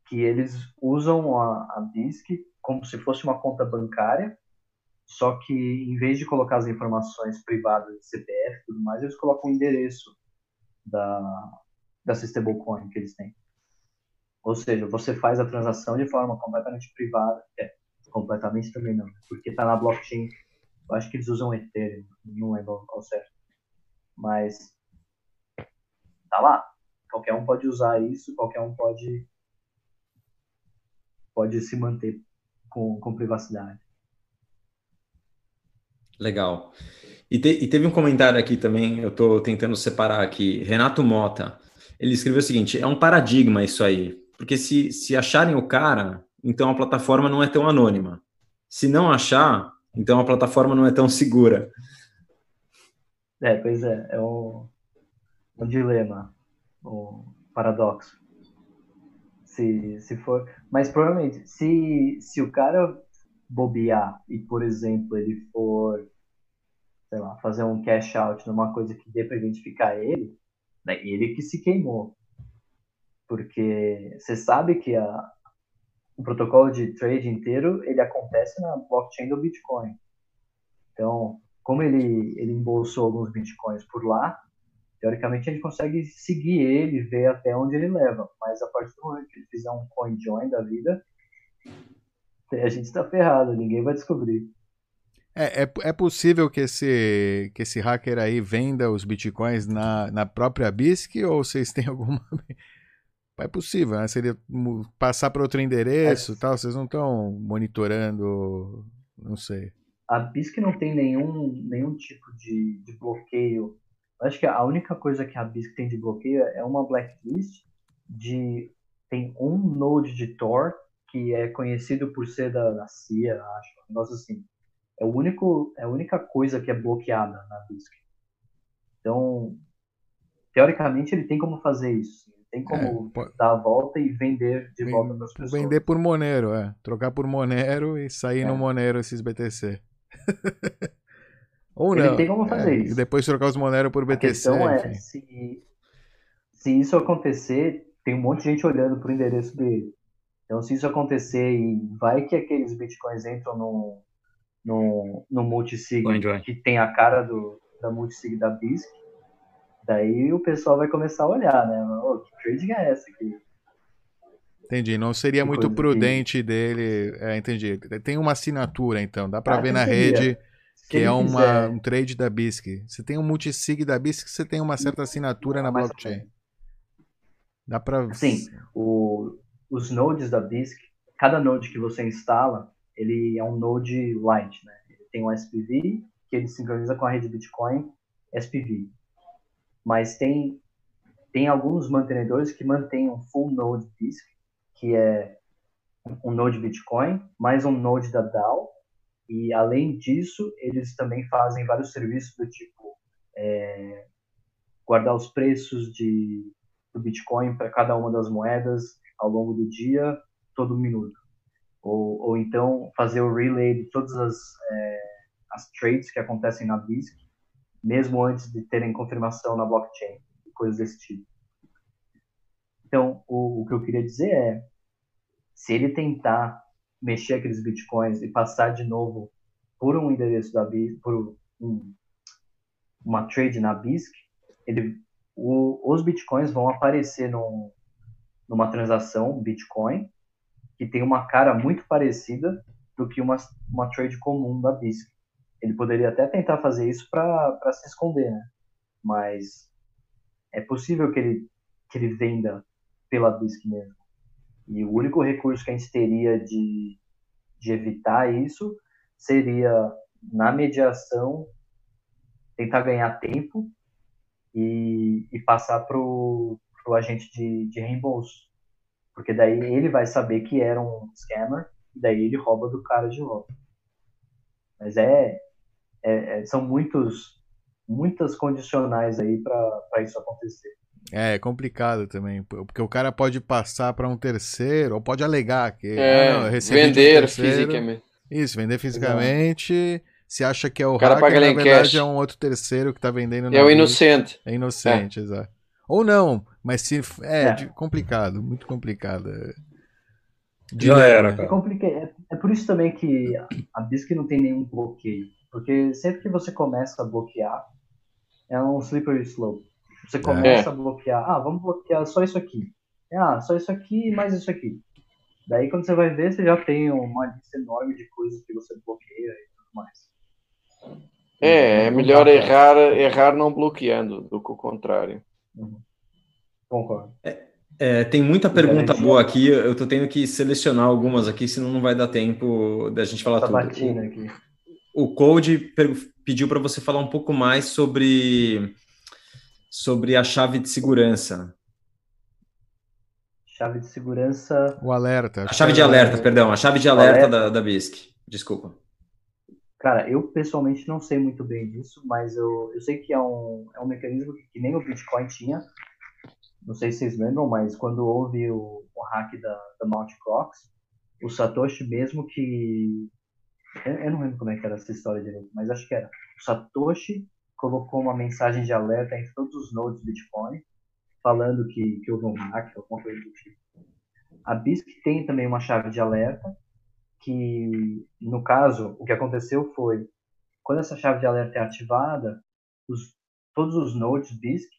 Speaker 2: que eles usam a, a BISC como se fosse uma conta bancária, só que em vez de colocar as informações privadas de CPF e tudo mais, eles colocam o endereço da, dessa stablecoin que eles têm. Ou seja, você faz a transação de forma completamente privada. É, completamente também não, porque está na blockchain. Eu acho que eles usam Ethereum, não lembro ao certo. Mas tá lá. Qualquer um pode usar isso, qualquer um pode pode se manter com, com privacidade.
Speaker 1: Legal. E, te, e, teve um comentário aqui também, eu estou tentando separar aqui, Renato Mota. Ele escreveu o seguinte: é um paradigma isso aí, porque se, se acharem o cara, então a plataforma não é tão anônima. Se não achar, então a plataforma não é tão segura.
Speaker 2: É, pois é, é um, um dilema, um paradoxo. Se, se for. Mas provavelmente, se, se o cara bobear e, por exemplo, ele for, sei lá, fazer um cash out numa coisa que dê para identificar ele, né, ele que se queimou. Porque você sabe que a, o protocolo de trade inteiro ele acontece na blockchain do Bitcoin. Então, como ele, ele embolsou alguns Bitcoins por lá, teoricamente a gente consegue seguir ele, ver até onde ele leva. Mas a partir do momento que ele fizer um coin join da vida, a gente está ferrado, ninguém vai descobrir.
Speaker 5: É, é, é, possível que esse, que esse hacker aí venda os bitcoins na, na própria BISC ou vocês têm alguma. É possível, né? Seria passar para outro endereço é. tal, vocês não estão monitorando, não sei.
Speaker 2: A BISC não tem nenhum, nenhum tipo de, de bloqueio. Eu acho que a única coisa que a BISC tem de bloqueio é uma blacklist de. Tem um node de Tor que é conhecido por ser da, da CIA, acho, um negócio assim. É, o único, é a única coisa que é bloqueada na BISC. Então, teoricamente, ele tem como fazer isso. Ele tem como é, dar a volta e vender de volta para as pessoas.
Speaker 5: Vender por Monero, é. Trocar por Monero e sair é. no Monero esses BTC. Ou
Speaker 2: ele não. tem como fazer
Speaker 5: é,
Speaker 2: isso.
Speaker 5: E depois trocar os Monero por BTC. A
Speaker 2: questão é, se, se isso acontecer, tem um monte de gente olhando para o endereço dele. Então, se isso acontecer e vai que aqueles bitcoins entram no, no, no multisig que tem a cara do, da multisig da BISC, daí o pessoal vai começar a olhar, né? Oh, que trading é essa aqui?
Speaker 5: Entendi, não seria que muito prudente que... dele. É, entendi. Tem uma assinatura, então, dá para ah, ver na seria. rede que é uma, um trade da BISC. Você tem um multisig da BISC, você tem uma certa assinatura na blockchain. Dá para.
Speaker 2: Sim, o, os nodes da BISC, cada node que você instala, ele é um node light, né? Ele tem um SPV que ele sincroniza com a rede Bitcoin SPV. Mas tem tem alguns mantenedores que mantêm um full node BISC, que é um node Bitcoin, mais um node da DAO, e além disso, eles também fazem vários serviços do tipo é, guardar os preços de, do Bitcoin para cada uma das moedas, ao longo do dia, todo minuto. Ou, ou então fazer o relay de todas as, é, as trades que acontecem na BISC, mesmo antes de terem confirmação na blockchain, coisas desse tipo. Então, o, o que eu queria dizer é, se ele tentar mexer aqueles bitcoins e passar de novo por um endereço da BISC, por um, uma trade na BISC, ele, o, os bitcoins vão aparecer num, numa transação Bitcoin que tem uma cara muito parecida do que uma, uma trade comum da BISC. Ele poderia até tentar fazer isso para se esconder, né? Mas é possível que ele, que ele venda pela BISC mesmo. E o único recurso que a gente teria de, de evitar isso seria, na mediação, tentar ganhar tempo e, e passar para o agente de, de reembolso. Porque daí ele vai saber que era um scammer, e daí ele rouba do cara de volta. Mas é, é, é são muitos, muitas condicionais aí para isso acontecer.
Speaker 5: É, é complicado também, porque o cara pode passar para um terceiro, ou pode alegar que é, ah, não,
Speaker 4: vender um fisicamente.
Speaker 5: Isso, vender fisicamente. Se acha que é o, o cara hacker, paga na verdade cash. é um outro terceiro que está vendendo.
Speaker 4: É o inocente.
Speaker 5: É inocente, é. exato. Ou não, mas se. É, é. complicado, muito complicado.
Speaker 3: Já era,
Speaker 2: cara. É, é, é, por isso também que a BISC não tem nenhum bloqueio. Porque sempre que você começa a bloquear, é um slippery slope. Você começa é. a bloquear, ah, vamos bloquear só isso aqui. Ah, só isso aqui e mais isso aqui. Daí quando você vai ver, você já tem uma lista enorme de coisas que você bloqueia e tudo mais.
Speaker 4: É, é melhor errar, errar não bloqueando do que o contrário. Uhum.
Speaker 2: Concordo.
Speaker 1: É, é, tem muita pergunta boa aqui, eu estou tendo que selecionar algumas aqui, senão não vai dar tempo da gente falar tudo.
Speaker 2: Aqui.
Speaker 1: O, o Code pediu para você falar um pouco mais sobre, sobre a chave de segurança.
Speaker 2: Chave de segurança.
Speaker 5: O alerta.
Speaker 1: A chave de alerta, perdão, a chave de alerta, alerta. Da, da BISC. Desculpa.
Speaker 2: Cara, eu pessoalmente não sei muito bem disso, mas eu, eu sei que é um, é um mecanismo que, que nem o Bitcoin tinha, não sei se vocês lembram, mas quando houve o, o hack da, da Mt. Crocs, o Satoshi mesmo que. Eu, eu, não lembro como é que era essa história direito, mas acho que era. O Satoshi colocou uma mensagem de alerta em todos os nodes do Bitcoin, falando que, que houve um hack, alguma coisa do tipo. A BISC tem também uma chave de alerta, que, no caso, o que aconteceu foi, quando essa chave de alerta é ativada, os, todos os nodes BISC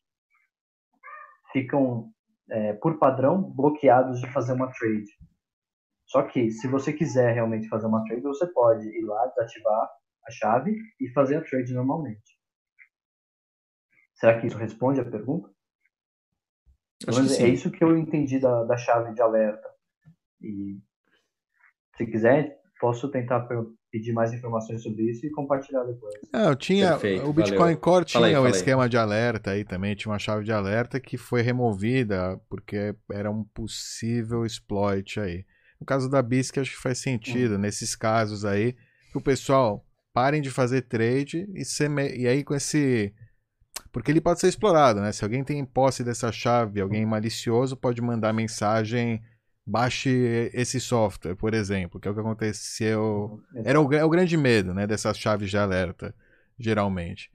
Speaker 2: ficam, é, por padrão, bloqueados de fazer uma trade. Só que, se você quiser realmente fazer uma trade, você pode ir lá, desativar a chave e fazer a trade normalmente. Será que isso responde a pergunta? é isso que eu entendi da, da chave de alerta. E se quiser, posso tentar pedir mais informações sobre isso e compartilhar depois.
Speaker 5: É, eu tinha Perfeito, o Bitcoin valeu. Core tinha o esquema de alerta aí também, tinha uma chave de alerta que foi removida porque era um possível exploit aí. No caso da BISC acho que faz sentido hum. nesses casos aí que o pessoal parem de fazer trade e, ser me... e aí com esse porque ele pode ser explorado, né? Se alguém tem posse dessa chave, alguém malicioso pode mandar mensagem baixe esse software, por exemplo, que é o que aconteceu. Era o, é o grande medo né, dessas chaves de alerta, geralmente.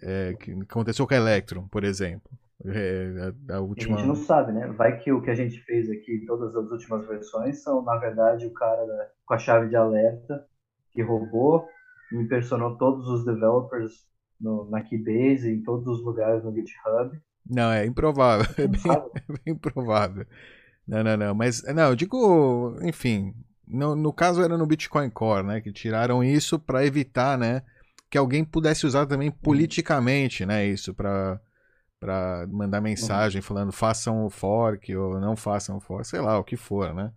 Speaker 5: É, que aconteceu com a Electron, por exemplo. É,
Speaker 2: a, a, última... a gente não sabe, né? Vai que o que a gente fez aqui, todas as últimas versões, são, na verdade, o cara da, com a chave de alerta que roubou e impersonou todos os developers no, na Keybase, em todos os lugares no GitHub.
Speaker 5: Não, é improvável. É bem, é bem improvável. Não, não, não. Mas, não, eu digo, enfim. No, no caso era no Bitcoin Core, né? Que tiraram isso para evitar, né? Que alguém pudesse usar também politicamente, né? Isso para para mandar mensagem uhum. falando façam o fork ou não façam o fork, sei lá, o que for, né?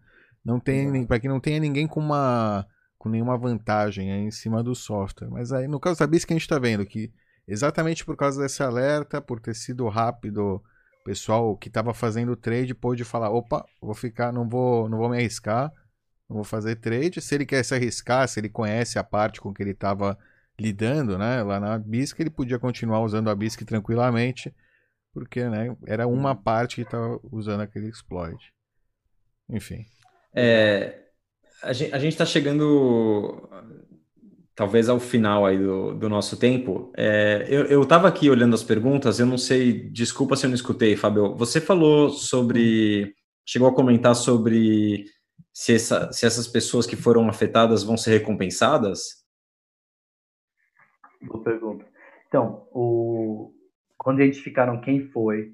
Speaker 5: Não tem, uhum. para que não tenha ninguém com uma com nenhuma vantagem em cima do software. Mas aí no caso da BISC a gente está vendo que exatamente por causa desse alerta, por ter sido rápido pessoal que estava fazendo trade pôde falar, opa, vou ficar, não vou, não vou me arriscar, não vou fazer trade. Se ele quer se arriscar, se ele conhece a parte com que ele estava lidando, né, lá na BISC, ele podia continuar usando a BISC tranquilamente, porque, né, era uma uhum. parte que estava usando aquele exploit. Enfim.
Speaker 1: É, a gente está chegando talvez ao final aí do, do nosso tempo. É, eu estava aqui olhando as perguntas, eu não sei, desculpa se eu não escutei, Fábio. Você falou sobre, chegou a comentar sobre se, essa, se essas pessoas que foram afetadas vão ser recompensadas?
Speaker 2: Boa pergunta. Então, o, quando identificaram quem foi,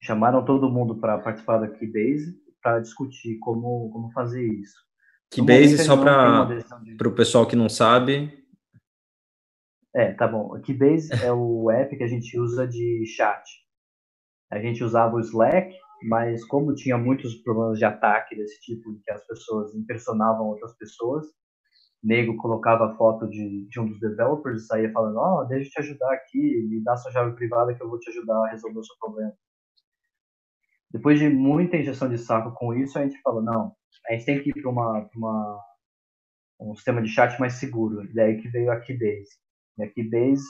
Speaker 2: chamaram todo mundo para participar da Keybase para discutir como, como fazer isso.
Speaker 1: Keybase, só para de... o pessoal que não sabe.
Speaker 2: É, tá bom. O Keybase é o app que a gente usa de chat. A gente usava o Slack, mas como tinha muitos problemas de ataque desse tipo, que as pessoas impersonavam outras pessoas, nego colocava a foto de, de um dos developers e saía falando, ó, oh, deixa eu te ajudar aqui, me dá sua chave privada que eu vou te ajudar a resolver o seu problema. Depois de muita injeção de saco com isso, a gente falou, não, a gente tem que ir para uma, uma, um sistema de chat mais seguro. Daí que veio a Keybase. E a Keybase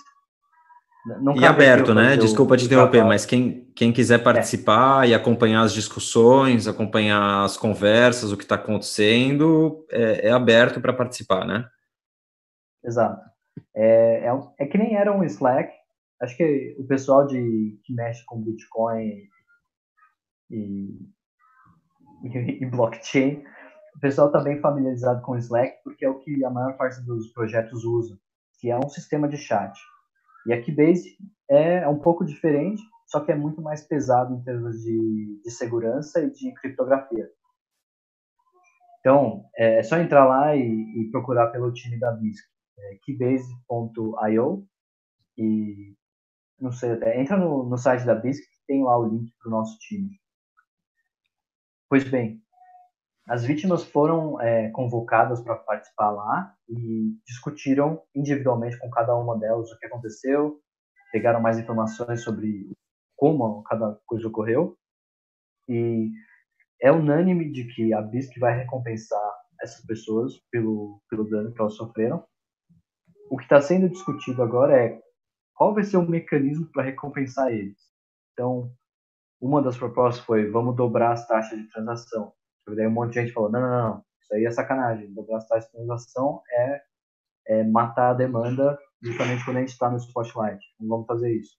Speaker 1: e aberto, né? Desculpa te interromper, mas quem, quem quiser participar é. e acompanhar as discussões, acompanhar as conversas, o que está acontecendo, é, é aberto para participar, né?
Speaker 2: Exato. É, é, é, que nem era um Slack. Acho que o pessoal de, que mexe com Bitcoin e, e, blockchain, o pessoal está bem familiarizado com o Slack, porque é o que a maior parte dos projetos usa, que é um sistema de chat. E a Keybase é, é um pouco diferente, só que é muito mais pesado em termos de, de segurança e de criptografia. Então, é, é só entrar lá e, e procurar pelo time da BISC, é, keybase.io, e não sei, entra no, no site da BISC, tem lá o link para o nosso time. Pois bem, as vítimas foram é, convocadas para participar lá e discutiram individualmente com cada uma delas o que aconteceu, pegaram mais informações sobre como cada coisa ocorreu e é unânime de que a BISC vai recompensar essas pessoas pelo, pelo dano que elas sofreram. O que está sendo discutido agora é qual vai ser o mecanismo para recompensar eles. Então, uma das propostas foi vamos dobrar as taxas de transação. Daí um monte de gente falou, não, não, não, isso aí é sacanagem. Dobrar as taxas de transação é, é matar a demanda justamente quando a gente está no spotlight. Não vamos fazer isso.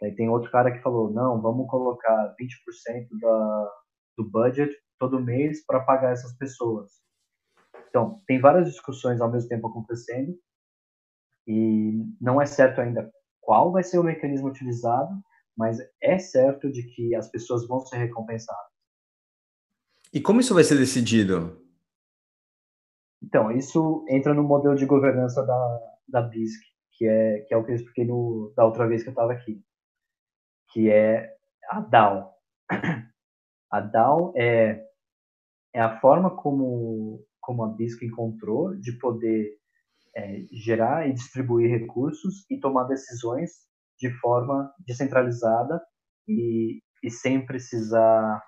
Speaker 2: Daí tem outro cara que falou, não, vamos colocar 20% da, do budget todo mês para pagar essas pessoas. Então, tem várias discussões ao mesmo tempo acontecendo e não é certo ainda qual vai ser o mecanismo utilizado, mas é certo de que as pessoas vão ser recompensadas.
Speaker 1: E como isso vai ser decidido?
Speaker 2: Então, isso entra no modelo de governança da, da BISC, que é, que é o que eu expliquei no, da outra vez que eu estava aqui, que é a DAO. A DAO é, é a forma como, como a BISC encontrou de poder é, gerar e distribuir recursos e tomar decisões de forma descentralizada e, e sem precisar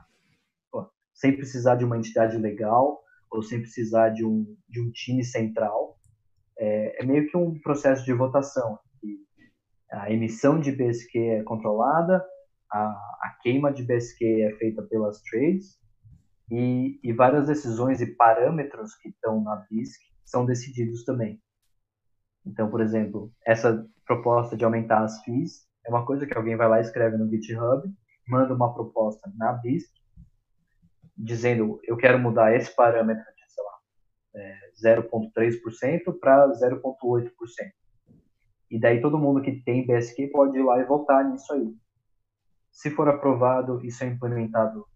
Speaker 2: sem precisar de uma entidade legal ou sem precisar de um, de um time central. É, é meio que um processo de votação. a emissão de BSQ é controlada, a, a queima de BSQ é feita pelas trades e, e várias decisões e parâmetros que estão na BISC são decididos também. Então, por exemplo, essa proposta de aumentar as fees é uma coisa que alguém vai lá escreve no GitHub, manda uma proposta na BISC, dizendo eu quero mudar esse parâmetro de, sei lá, é, 0,3% para 0,8%. E daí todo mundo que tem BSQ pode ir lá e votar nisso aí. Se for aprovado, isso é implementado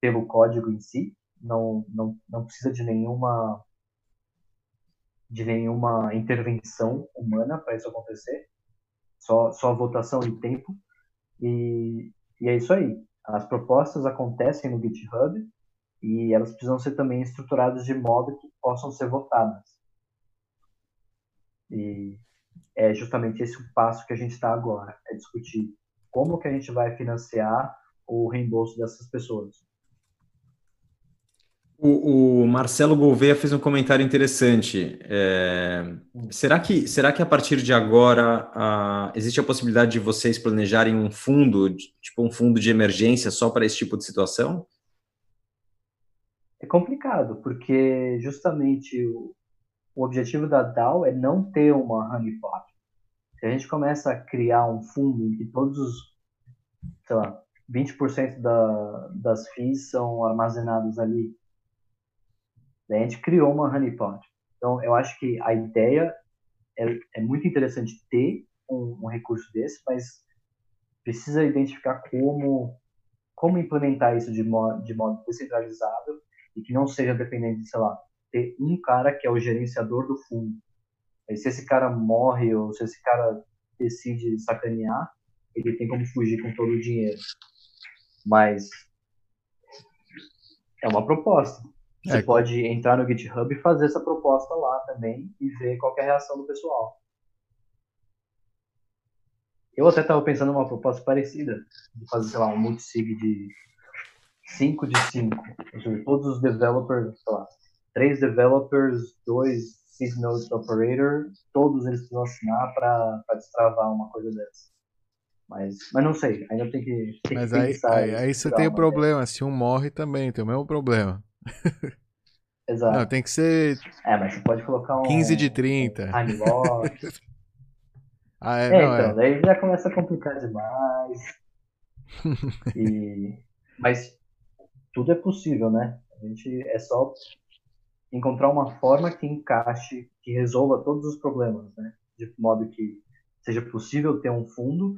Speaker 2: pelo código em si, não, não, não precisa de nenhuma de nenhuma intervenção humana para isso acontecer, só, só votação e tempo. E, e é isso aí. As propostas acontecem no GitHub e elas precisam ser também estruturadas de modo que possam ser votadas. E é justamente esse o passo que a gente está agora, é discutir como que a gente vai financiar o reembolso dessas pessoas.
Speaker 1: O, o, Marcelo Gouveia fez um comentário interessante. É, será, que, será que a partir de agora a, existe a possibilidade de vocês planejarem um fundo, tipo um fundo de emergência só para esse tipo de situação?
Speaker 2: É complicado, porque justamente o, o objetivo da DAO é não ter uma honeypot. Se a gente começa a criar um fundo em que todos os, sei lá, 20% da, das FIIs são armazenados ali Daí a gente criou uma honeypot. Então, eu acho que a ideia é, é muito interessante ter um, um, recurso desse, mas precisa identificar como como implementar isso de modo, de modo descentralizado e que não seja dependente de, sei lá, ter um cara que é o gerenciador do fundo. Aí, se esse cara morre ou se esse cara decide sacanear, ele tem como fugir com todo o dinheiro. Mas é uma proposta. Você é. pode entrar no GitHub e fazer essa proposta lá também e ver qual é a reação do pessoal. Eu até estava pensando numa proposta parecida, de fazer, sei lá, um multisig de 5 de 5. Ou seja, todos os developers, sei lá, três developers, dois SIG Nodes Operator, todos eles precisam assinar para destravar uma coisa dessa. Mas, mas não sei, ainda tem que, tem
Speaker 5: mas
Speaker 2: que
Speaker 5: aí, pensar. Aí, aí você tem o problema, se um morre também, tem o mesmo problema.
Speaker 2: Exato. Não,
Speaker 5: tem que ser.
Speaker 2: É, mas você pode colocar um.
Speaker 5: 15 de 30. Um time
Speaker 2: ah, é, é não, então, é. daí já começa a complicar demais. e... Mas tudo é possível, né? A gente é só encontrar uma forma que encaixe, que resolva todos os problemas, né? De modo que seja possível ter um fundo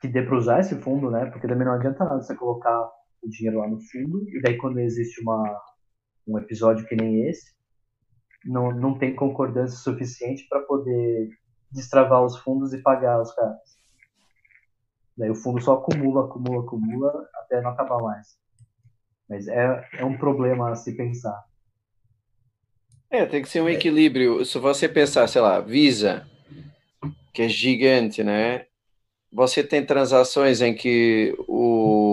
Speaker 2: que dê para usar esse fundo, né? Porque também não adianta nada você colocar o dinheiro lá no fundo, e daí quando existe uma, um episódio que nem esse, não, não tem concordância suficiente para poder destravar os fundos e pagar os caras. Daí o fundo só acumula, acumula, acumula até não acabar mais. Mas é, é um problema a se pensar.
Speaker 4: É, tem que ser um equilíbrio. Se você pensar, sei lá, Visa, que é gigante, né? Você tem transações em que o,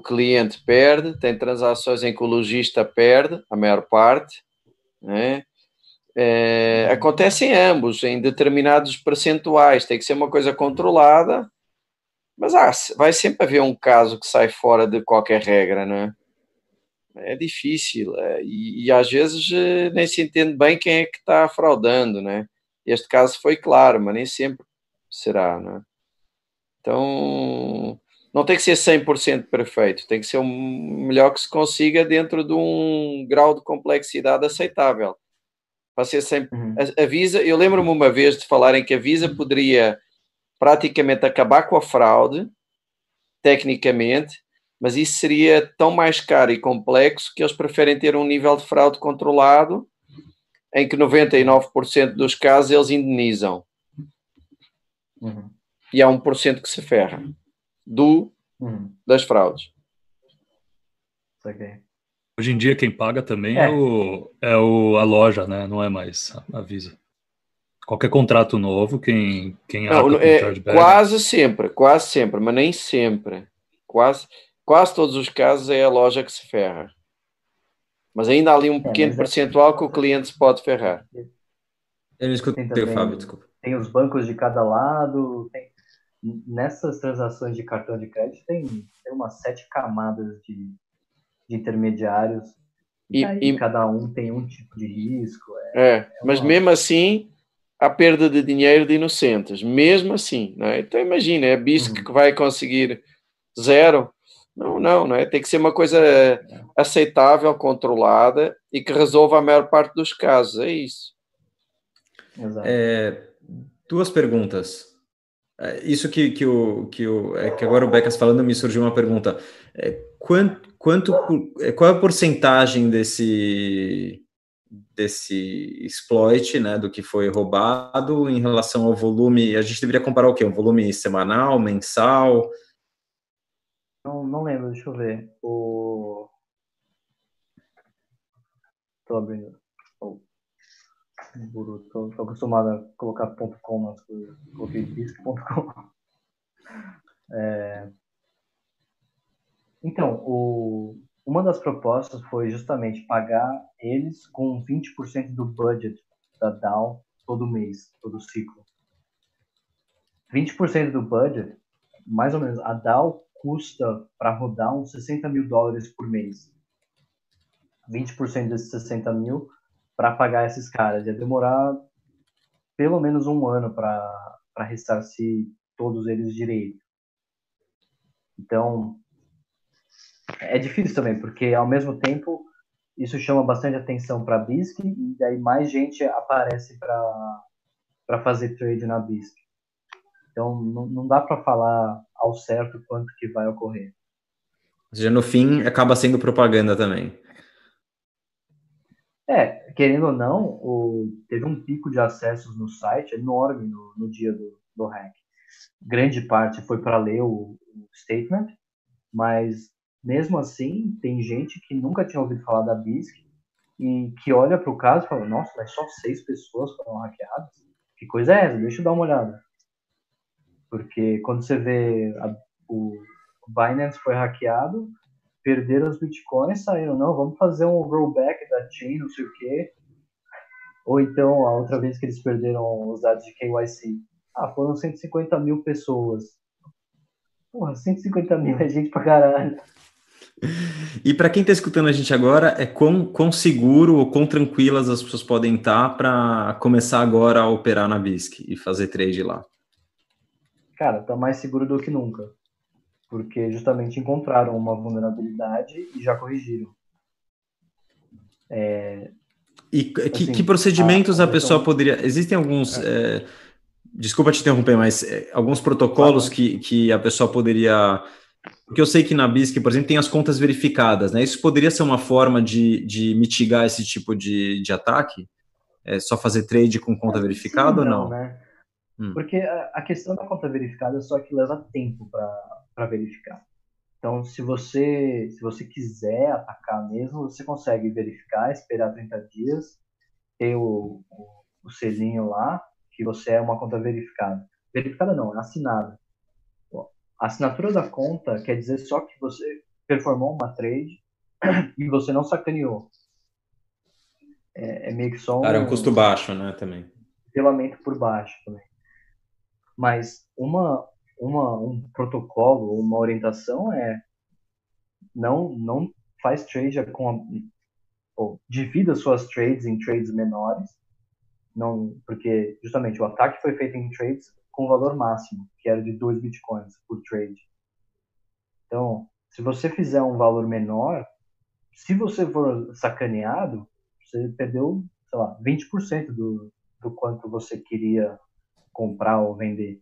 Speaker 4: o cliente perde, tem transações em que o lojista perde, a maior parte, né? É, acontece em ambos, em determinados percentuais, tem que ser uma coisa controlada, mas ah, vai sempre haver um caso que sai fora de qualquer regra, não é? É difícil é, e, e, às vezes eh, nem se entende bem quem é que está fraudando, né? Este caso foi claro, mas nem sempre será, né? Então, não tem que ser 100% perfeito, tem que ser o melhor que se consiga dentro de um grau de complexidade aceitável. Para ser sempre. Uhum. A, a Visa, eu lembro-me uma vez de falarem que a Visa poderia praticamente acabar com a fraude, tecnicamente, mas isso seria tão mais caro e complexo que eles preferem ter um nível de fraude controlado em que 99% dos casos eles indenizam. Uhum. E há 1% que se ferra do, uhum. das fraudes.
Speaker 3: Okay. Hoje em dia quem paga também é, é o, é o, a loja, né? Não é mais a Visa. Qualquer contrato novo, quem, quem
Speaker 4: não, é, Quase sempre, quase sempre, mas nem sempre. Quase, quase todos os casos é a loja que se ferra. Mas ainda há ali um é, pequeno é, percentual que o cliente se pode ferrar.
Speaker 1: Eu não escutei o Fábio, desculpa.
Speaker 2: Tem os bancos de cada lado, tem, nessas transações de cartão de crédito tem, tem umas sete camadas de, de intermediários e, e, cada um tem um tipo de risco.
Speaker 4: É, é, é mas mesmo assim a perda de dinheiro de inocentes, mesmo assim, não é? Então imagina, é BISC uhum. que vai conseguir zero? Não, não, não é? Tem que ser uma coisa aceitável, controlada e que resolva a maior parte dos casos, é isso.
Speaker 1: É, duas perguntas. É, isso que, que, o, que, o, é, que agora o Becas falando me surgiu uma pergunta. É, quanto, quanto, é, qual é a porcentagem desse desse exploit, né, do que foi roubado em relação ao volume, a gente deveria comparar o quê? Um volume semanal, mensal?
Speaker 2: Não, não lembro, deixa eu ver. O... Tô abrindo. Tô acostumado a colocar ponto .com nas coisas. Coloquei disc.com. É... Então, o, uma das propostas foi justamente pagar eles com 20% do budget da DAO todo mês, todo ciclo. 20% do budget, mais ou menos, a DAO custa para rodar uns 60 mil dólares por mês. 20% desses 60 mil para pagar esses caras. Ia demorar pelo menos um ano para ressarcir todos eles direito. Então, é difícil também, porque ao mesmo tempo isso chama bastante atenção para a BISC e daí mais gente aparece para fazer trade na BISC. Então não, não dá para falar ao certo quanto que vai ocorrer.
Speaker 1: Ou seja, no fim acaba sendo propaganda também.
Speaker 2: É, querendo ou não, o, teve um pico de acessos no site enorme no, no dia do, do hack. Grande parte foi para ler o, o statement, mas mesmo assim, tem gente que nunca tinha ouvido falar da BISC e que olha para o caso e fala: Nossa, mas só seis pessoas foram hackeadas? Que coisa é essa? Deixa eu dar uma olhada. Porque quando você vê a, o Binance foi hackeado, perderam os bitcoins, saíram, não, vamos fazer um rollback da chain, não sei o quê. Ou então, a outra vez que eles perderam os dados de KYC. Ah, foram 150 mil pessoas. Porra, 150 mil é gente pra caralho.
Speaker 1: E para quem está escutando a gente agora, é quão, quão seguro ou quão tranquilas as pessoas podem estar tá para começar agora a operar na BISC e fazer trade lá?
Speaker 2: Cara, tá mais seguro do que nunca. Porque justamente encontraram uma vulnerabilidade e já corrigiram.
Speaker 1: É, e que, assim, que procedimentos a, a, pessoa poderia. Existem alguns. É. É, desculpa te interromper, mas é, alguns protocolos que, que a pessoa poderia porque eu sei que na BISC, por exemplo, tem as contas verificadas, né? Isso poderia ser uma forma de, de mitigar esse tipo de, de ataque? É só fazer trade com conta verificada ou não? Né?
Speaker 2: Hum. Porque a, a, questão da conta verificada é só que leva tempo para verificar. Então, se você, se você quiser atacar mesmo, você consegue verificar, esperar 30 dias, ter o, o, o selinho lá, que você é uma conta verificada. Verificada não, é assinada. A assinatura da conta quer dizer só que você performou uma trade e você não sacaneou. É, é meio que só
Speaker 1: um... Cara, é um custo baixo, né, também.
Speaker 2: Nivelamento por baixo também. Mas uma, uma, um protocolo, uma orientação é não, não faz trade com a, ou divida suas trades em trades menores, não, porque justamente o ataque foi feito em trades com valor máximo, que era de 2 bitcoins por trade. Então, se você fizer um valor menor, se você for sacaneado, você perdeu, sei lá, 20% do, do quanto você queria comprar ou vender.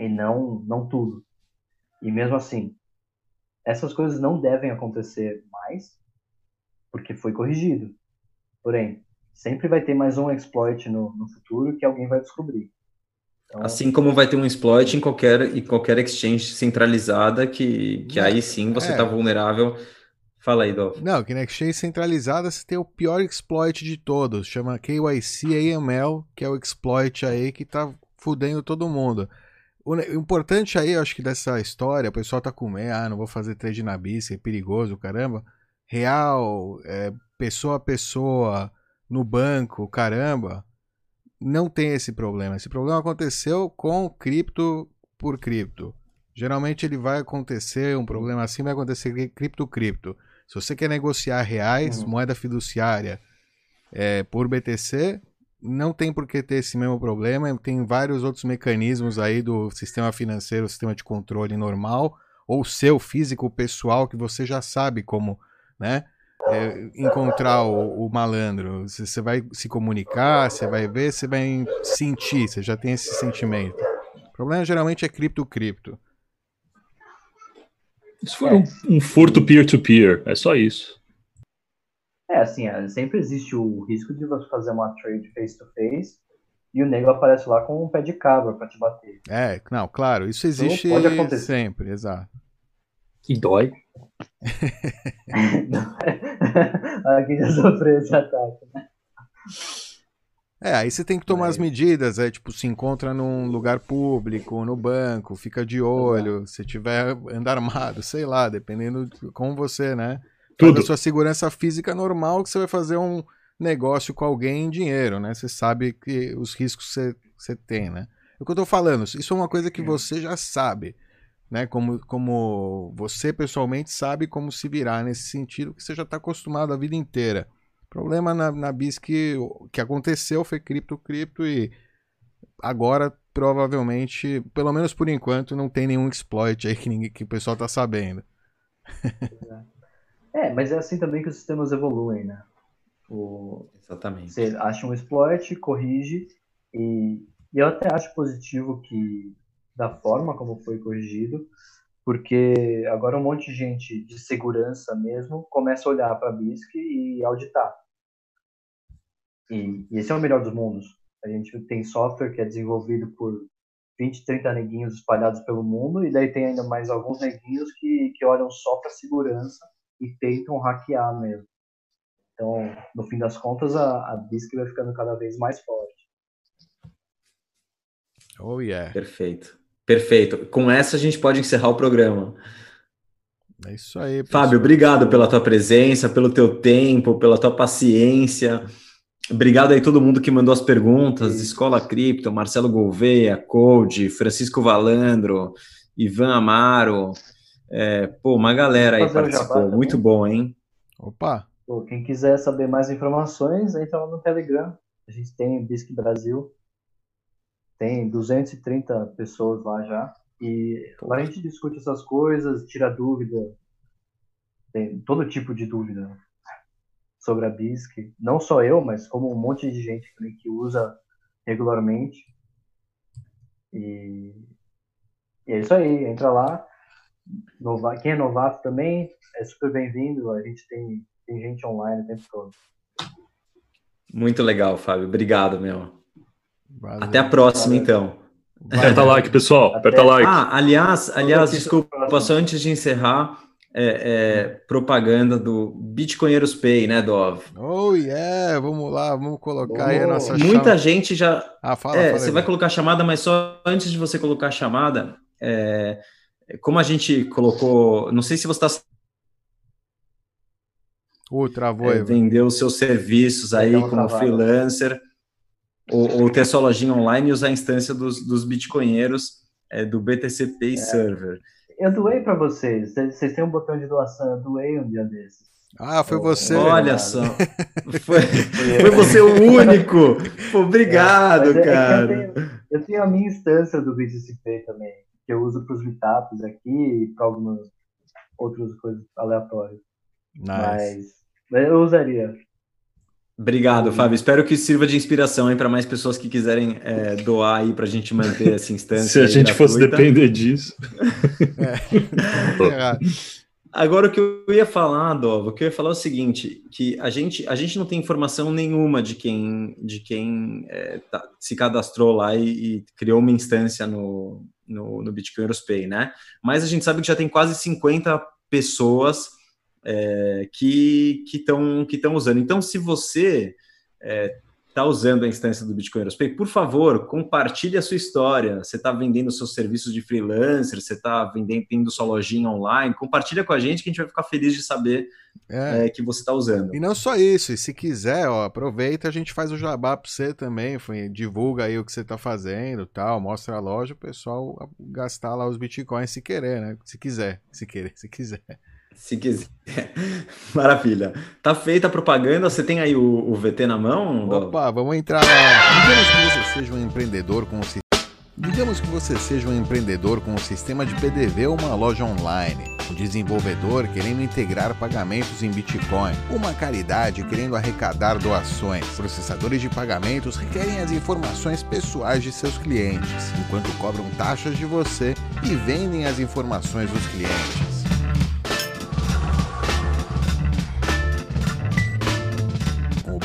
Speaker 2: E não, não tudo. E mesmo assim, essas coisas não devem acontecer mais, porque foi corrigido. Porém, sempre vai ter mais um exploit no, no futuro que alguém vai descobrir.
Speaker 1: Então, assim como vai ter um exploit em qualquer, em qualquer exchange centralizada, que, que aí sim você está é. vulnerável. Fala aí, Dolph.
Speaker 5: Não, que na exchange centralizada você tem o pior exploit de todos, chama KYC AML, que é o exploit aí que tá fudendo todo mundo. O importante aí, eu acho que dessa história, o pessoal tá com medo, ah, não vou fazer trade na BIS, é perigoso, caramba. Real, é, pessoa a pessoa, no banco, caramba, não tem esse problema. Esse problema aconteceu com cripto por cripto. Geralmente ele vai acontecer, um problema assim vai acontecer cripto-cripto. Se você quer negociar reais, uhum. moeda fiduciária, é, por BTC, não tem por que ter esse mesmo problema. Tem vários outros mecanismos aí do sistema financeiro, sistema de controle normal, ou seu físico pessoal, que você já sabe como, né? É, encontrar o, o malandro. Você vai se comunicar, você vai ver, você vai sentir, você já tem esse sentimento. O problema geralmente é cripto-cripto.
Speaker 3: For é. um, um furto peer-to-peer, -peer, é só isso.
Speaker 2: É, assim, é, sempre existe o risco de você fazer uma trade face-to-face e o nego aparece lá com um pé de cabra para te bater.
Speaker 5: É, não, claro, isso então, existe então, sempre, exato.
Speaker 3: E dói.
Speaker 2: Aqui já sofreu esse ataque, né?
Speaker 5: É, aí você tem que tomar as medidas, é tipo, se encontra num lugar público, no banco, fica de olho, se tiver andar armado, sei lá, dependendo de como você, né? Tudo. a sua segurança física normal que você vai fazer um negócio com alguém em dinheiro, né? Você sabe que os riscos que você, tem, né? É o que eu tô falando, isso é uma coisa que você já sabe, né? Como, como você pessoalmente sabe como se virar nesse sentido, que você já está acostumado a vida inteira. O problema na, na BIS que, que aconteceu foi cripto-cripto e agora provavelmente, pelo menos por enquanto, não tem nenhum exploit aí que, ninguém, que o pessoal tá sabendo.
Speaker 2: É, mas é assim também que os sistemas evoluem, né?
Speaker 1: O... Exatamente.
Speaker 2: Você acha um exploit, corrige, e, e eu até acho positivo que, da forma como foi corrigido, porque agora um monte de gente de segurança mesmo começa a olhar para a BISC e auditar. E, e, esse é o melhor dos mundos. A gente tem software que é desenvolvido por 20, 30 neguinhos espalhados pelo mundo, e daí tem ainda mais alguns neguinhos que, que olham só para segurança e tentam hackear mesmo. Então, no fim das contas, a, a BISC vai ficando cada vez mais forte.
Speaker 5: Oh, yeah.
Speaker 1: Perfeito. Perfeito. Com essa a gente pode encerrar o programa.
Speaker 5: É isso aí.
Speaker 1: Pessoal. Fábio, obrigado pela tua presença, pelo teu tempo, pela tua paciência. Obrigado aí todo mundo que mandou as perguntas, Escola Cripto, Marcelo Gouveia, Code, Francisco Valandro, Ivan Amaro, é, pô, uma galera aí participou. Muito bom, hein?
Speaker 5: Opa!
Speaker 2: Pô, quem quiser saber mais informações, entra lá no Telegram. A gente tem o BISC Brasil. Tem 230 pessoas lá já. E lá a gente discute essas coisas, tira dúvida. Tem todo tipo de dúvida sobre a BISC. Não só eu, mas como um monte de gente que usa regularmente. E, e é isso aí, entra lá. Nova, quem é novato também é super bem-vindo. A gente tem, tem gente online o tempo todo.
Speaker 1: Muito legal, Fábio. Obrigado, meu. Valeu. Até a próxima, Valeu. então.
Speaker 3: Aperta like, pessoal. Aperta like.
Speaker 1: Ah, aliás, aliás, desculpa, só antes de encerrar, é, é, propaganda do Bitcoinheiros Pay, né, Dov?
Speaker 5: Oh, yeah, vamos lá, vamos colocar oh, aí a nossa
Speaker 1: Muita chama... gente já. Ah, fala, é, fala Você vai colocar chamada, mas só antes de você colocar a chamada, é, como a gente colocou. Não sei se você está.
Speaker 5: Uh, travou é,
Speaker 1: Vender os seus serviços aí como travada. freelancer, ou, ou, ter sua lojinha online e usar a instância dos, dos bitcoinheiros é, do BTC Pay é. Server.
Speaker 2: Eu doei para vocês. Vocês têm um botão de doação. Eu doei um dia desses.
Speaker 5: Ah, foi você.
Speaker 1: Olha só. Foi, foi você o único. Obrigado, é, cara.
Speaker 2: É eu, tenho, eu, tenho, a minha instância do BTCP também, que eu uso para os meetups aqui e para algumas outras coisas aleatórias. Nice. Mas eu usaria.
Speaker 1: Obrigado, Fábio. Espero que sirva de inspiração para mais pessoas que quiserem é, doar aí para a gente manter essa instância.
Speaker 3: Se a gente gratuita. fosse depender disso.
Speaker 1: é. Agora o que eu ia falar, Dova, o que eu ia falar é o seguinte, que a gente, a gente não tem informação nenhuma de quem, de quem é, tá, se cadastrou lá e, e, criou uma instância no, no, no Bitcoin Pay, né? Mas a gente sabe que já tem quase 50 pessoas é, que estão que que usando. Então, se você está usando a instância do Bitcoin Aerospay, por favor, compartilhe a sua história. Você está vendendo seus serviços de freelancer, você está vendendo tendo sua lojinha online, compartilha com a gente que a gente vai ficar feliz de saber é. É, que você está usando.
Speaker 5: E não só isso, e se quiser, ó, aproveita, a gente faz o jabá para você também, foi, divulga aí o que você está fazendo, tal, mostra a loja, o pessoal gastar lá os bitcoins se querer, né? Se quiser, se querer, se quiser.
Speaker 1: Se quiser. Maravilha. Tá feita a propaganda, você tem aí o, o VT na mão?
Speaker 5: Opa, vamos entrar lá. Digamos que você seja um empreendedor com Digamos que você seja um empreendedor com um sistema de PDV ou uma loja online, um desenvolvedor querendo integrar pagamentos em Bitcoin, uma caridade querendo arrecadar doações. Processadores de pagamentos requerem as informações pessoais de seus clientes, enquanto cobram taxas de você e vendem as informações dos clientes.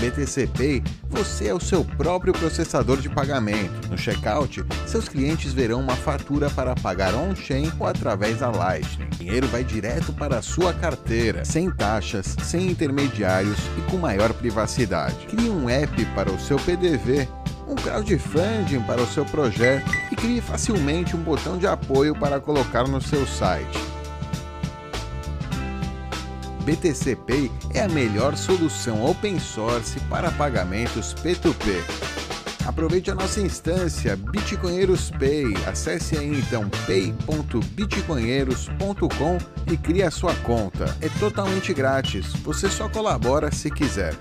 Speaker 5: BTC Pay, você é o seu próprio processador de pagamento. No checkout, seus clientes verão uma fatura para pagar on-chain ou através da Lightning. O dinheiro vai direto para a sua carteira, sem taxas, sem intermediários e com maior privacidade. Crie um app para o seu PDV um crowdfunding para o seu projeto e crie facilmente um botão de apoio para colocar no seu site. BTC Pay é a melhor solução open source para pagamentos P2P. Aproveite a nossa instância Bitcoinheiros Pay. Acesse aí então pay.bitcoinheiros.com e crie a sua conta. É totalmente grátis. Você só colabora se quiser.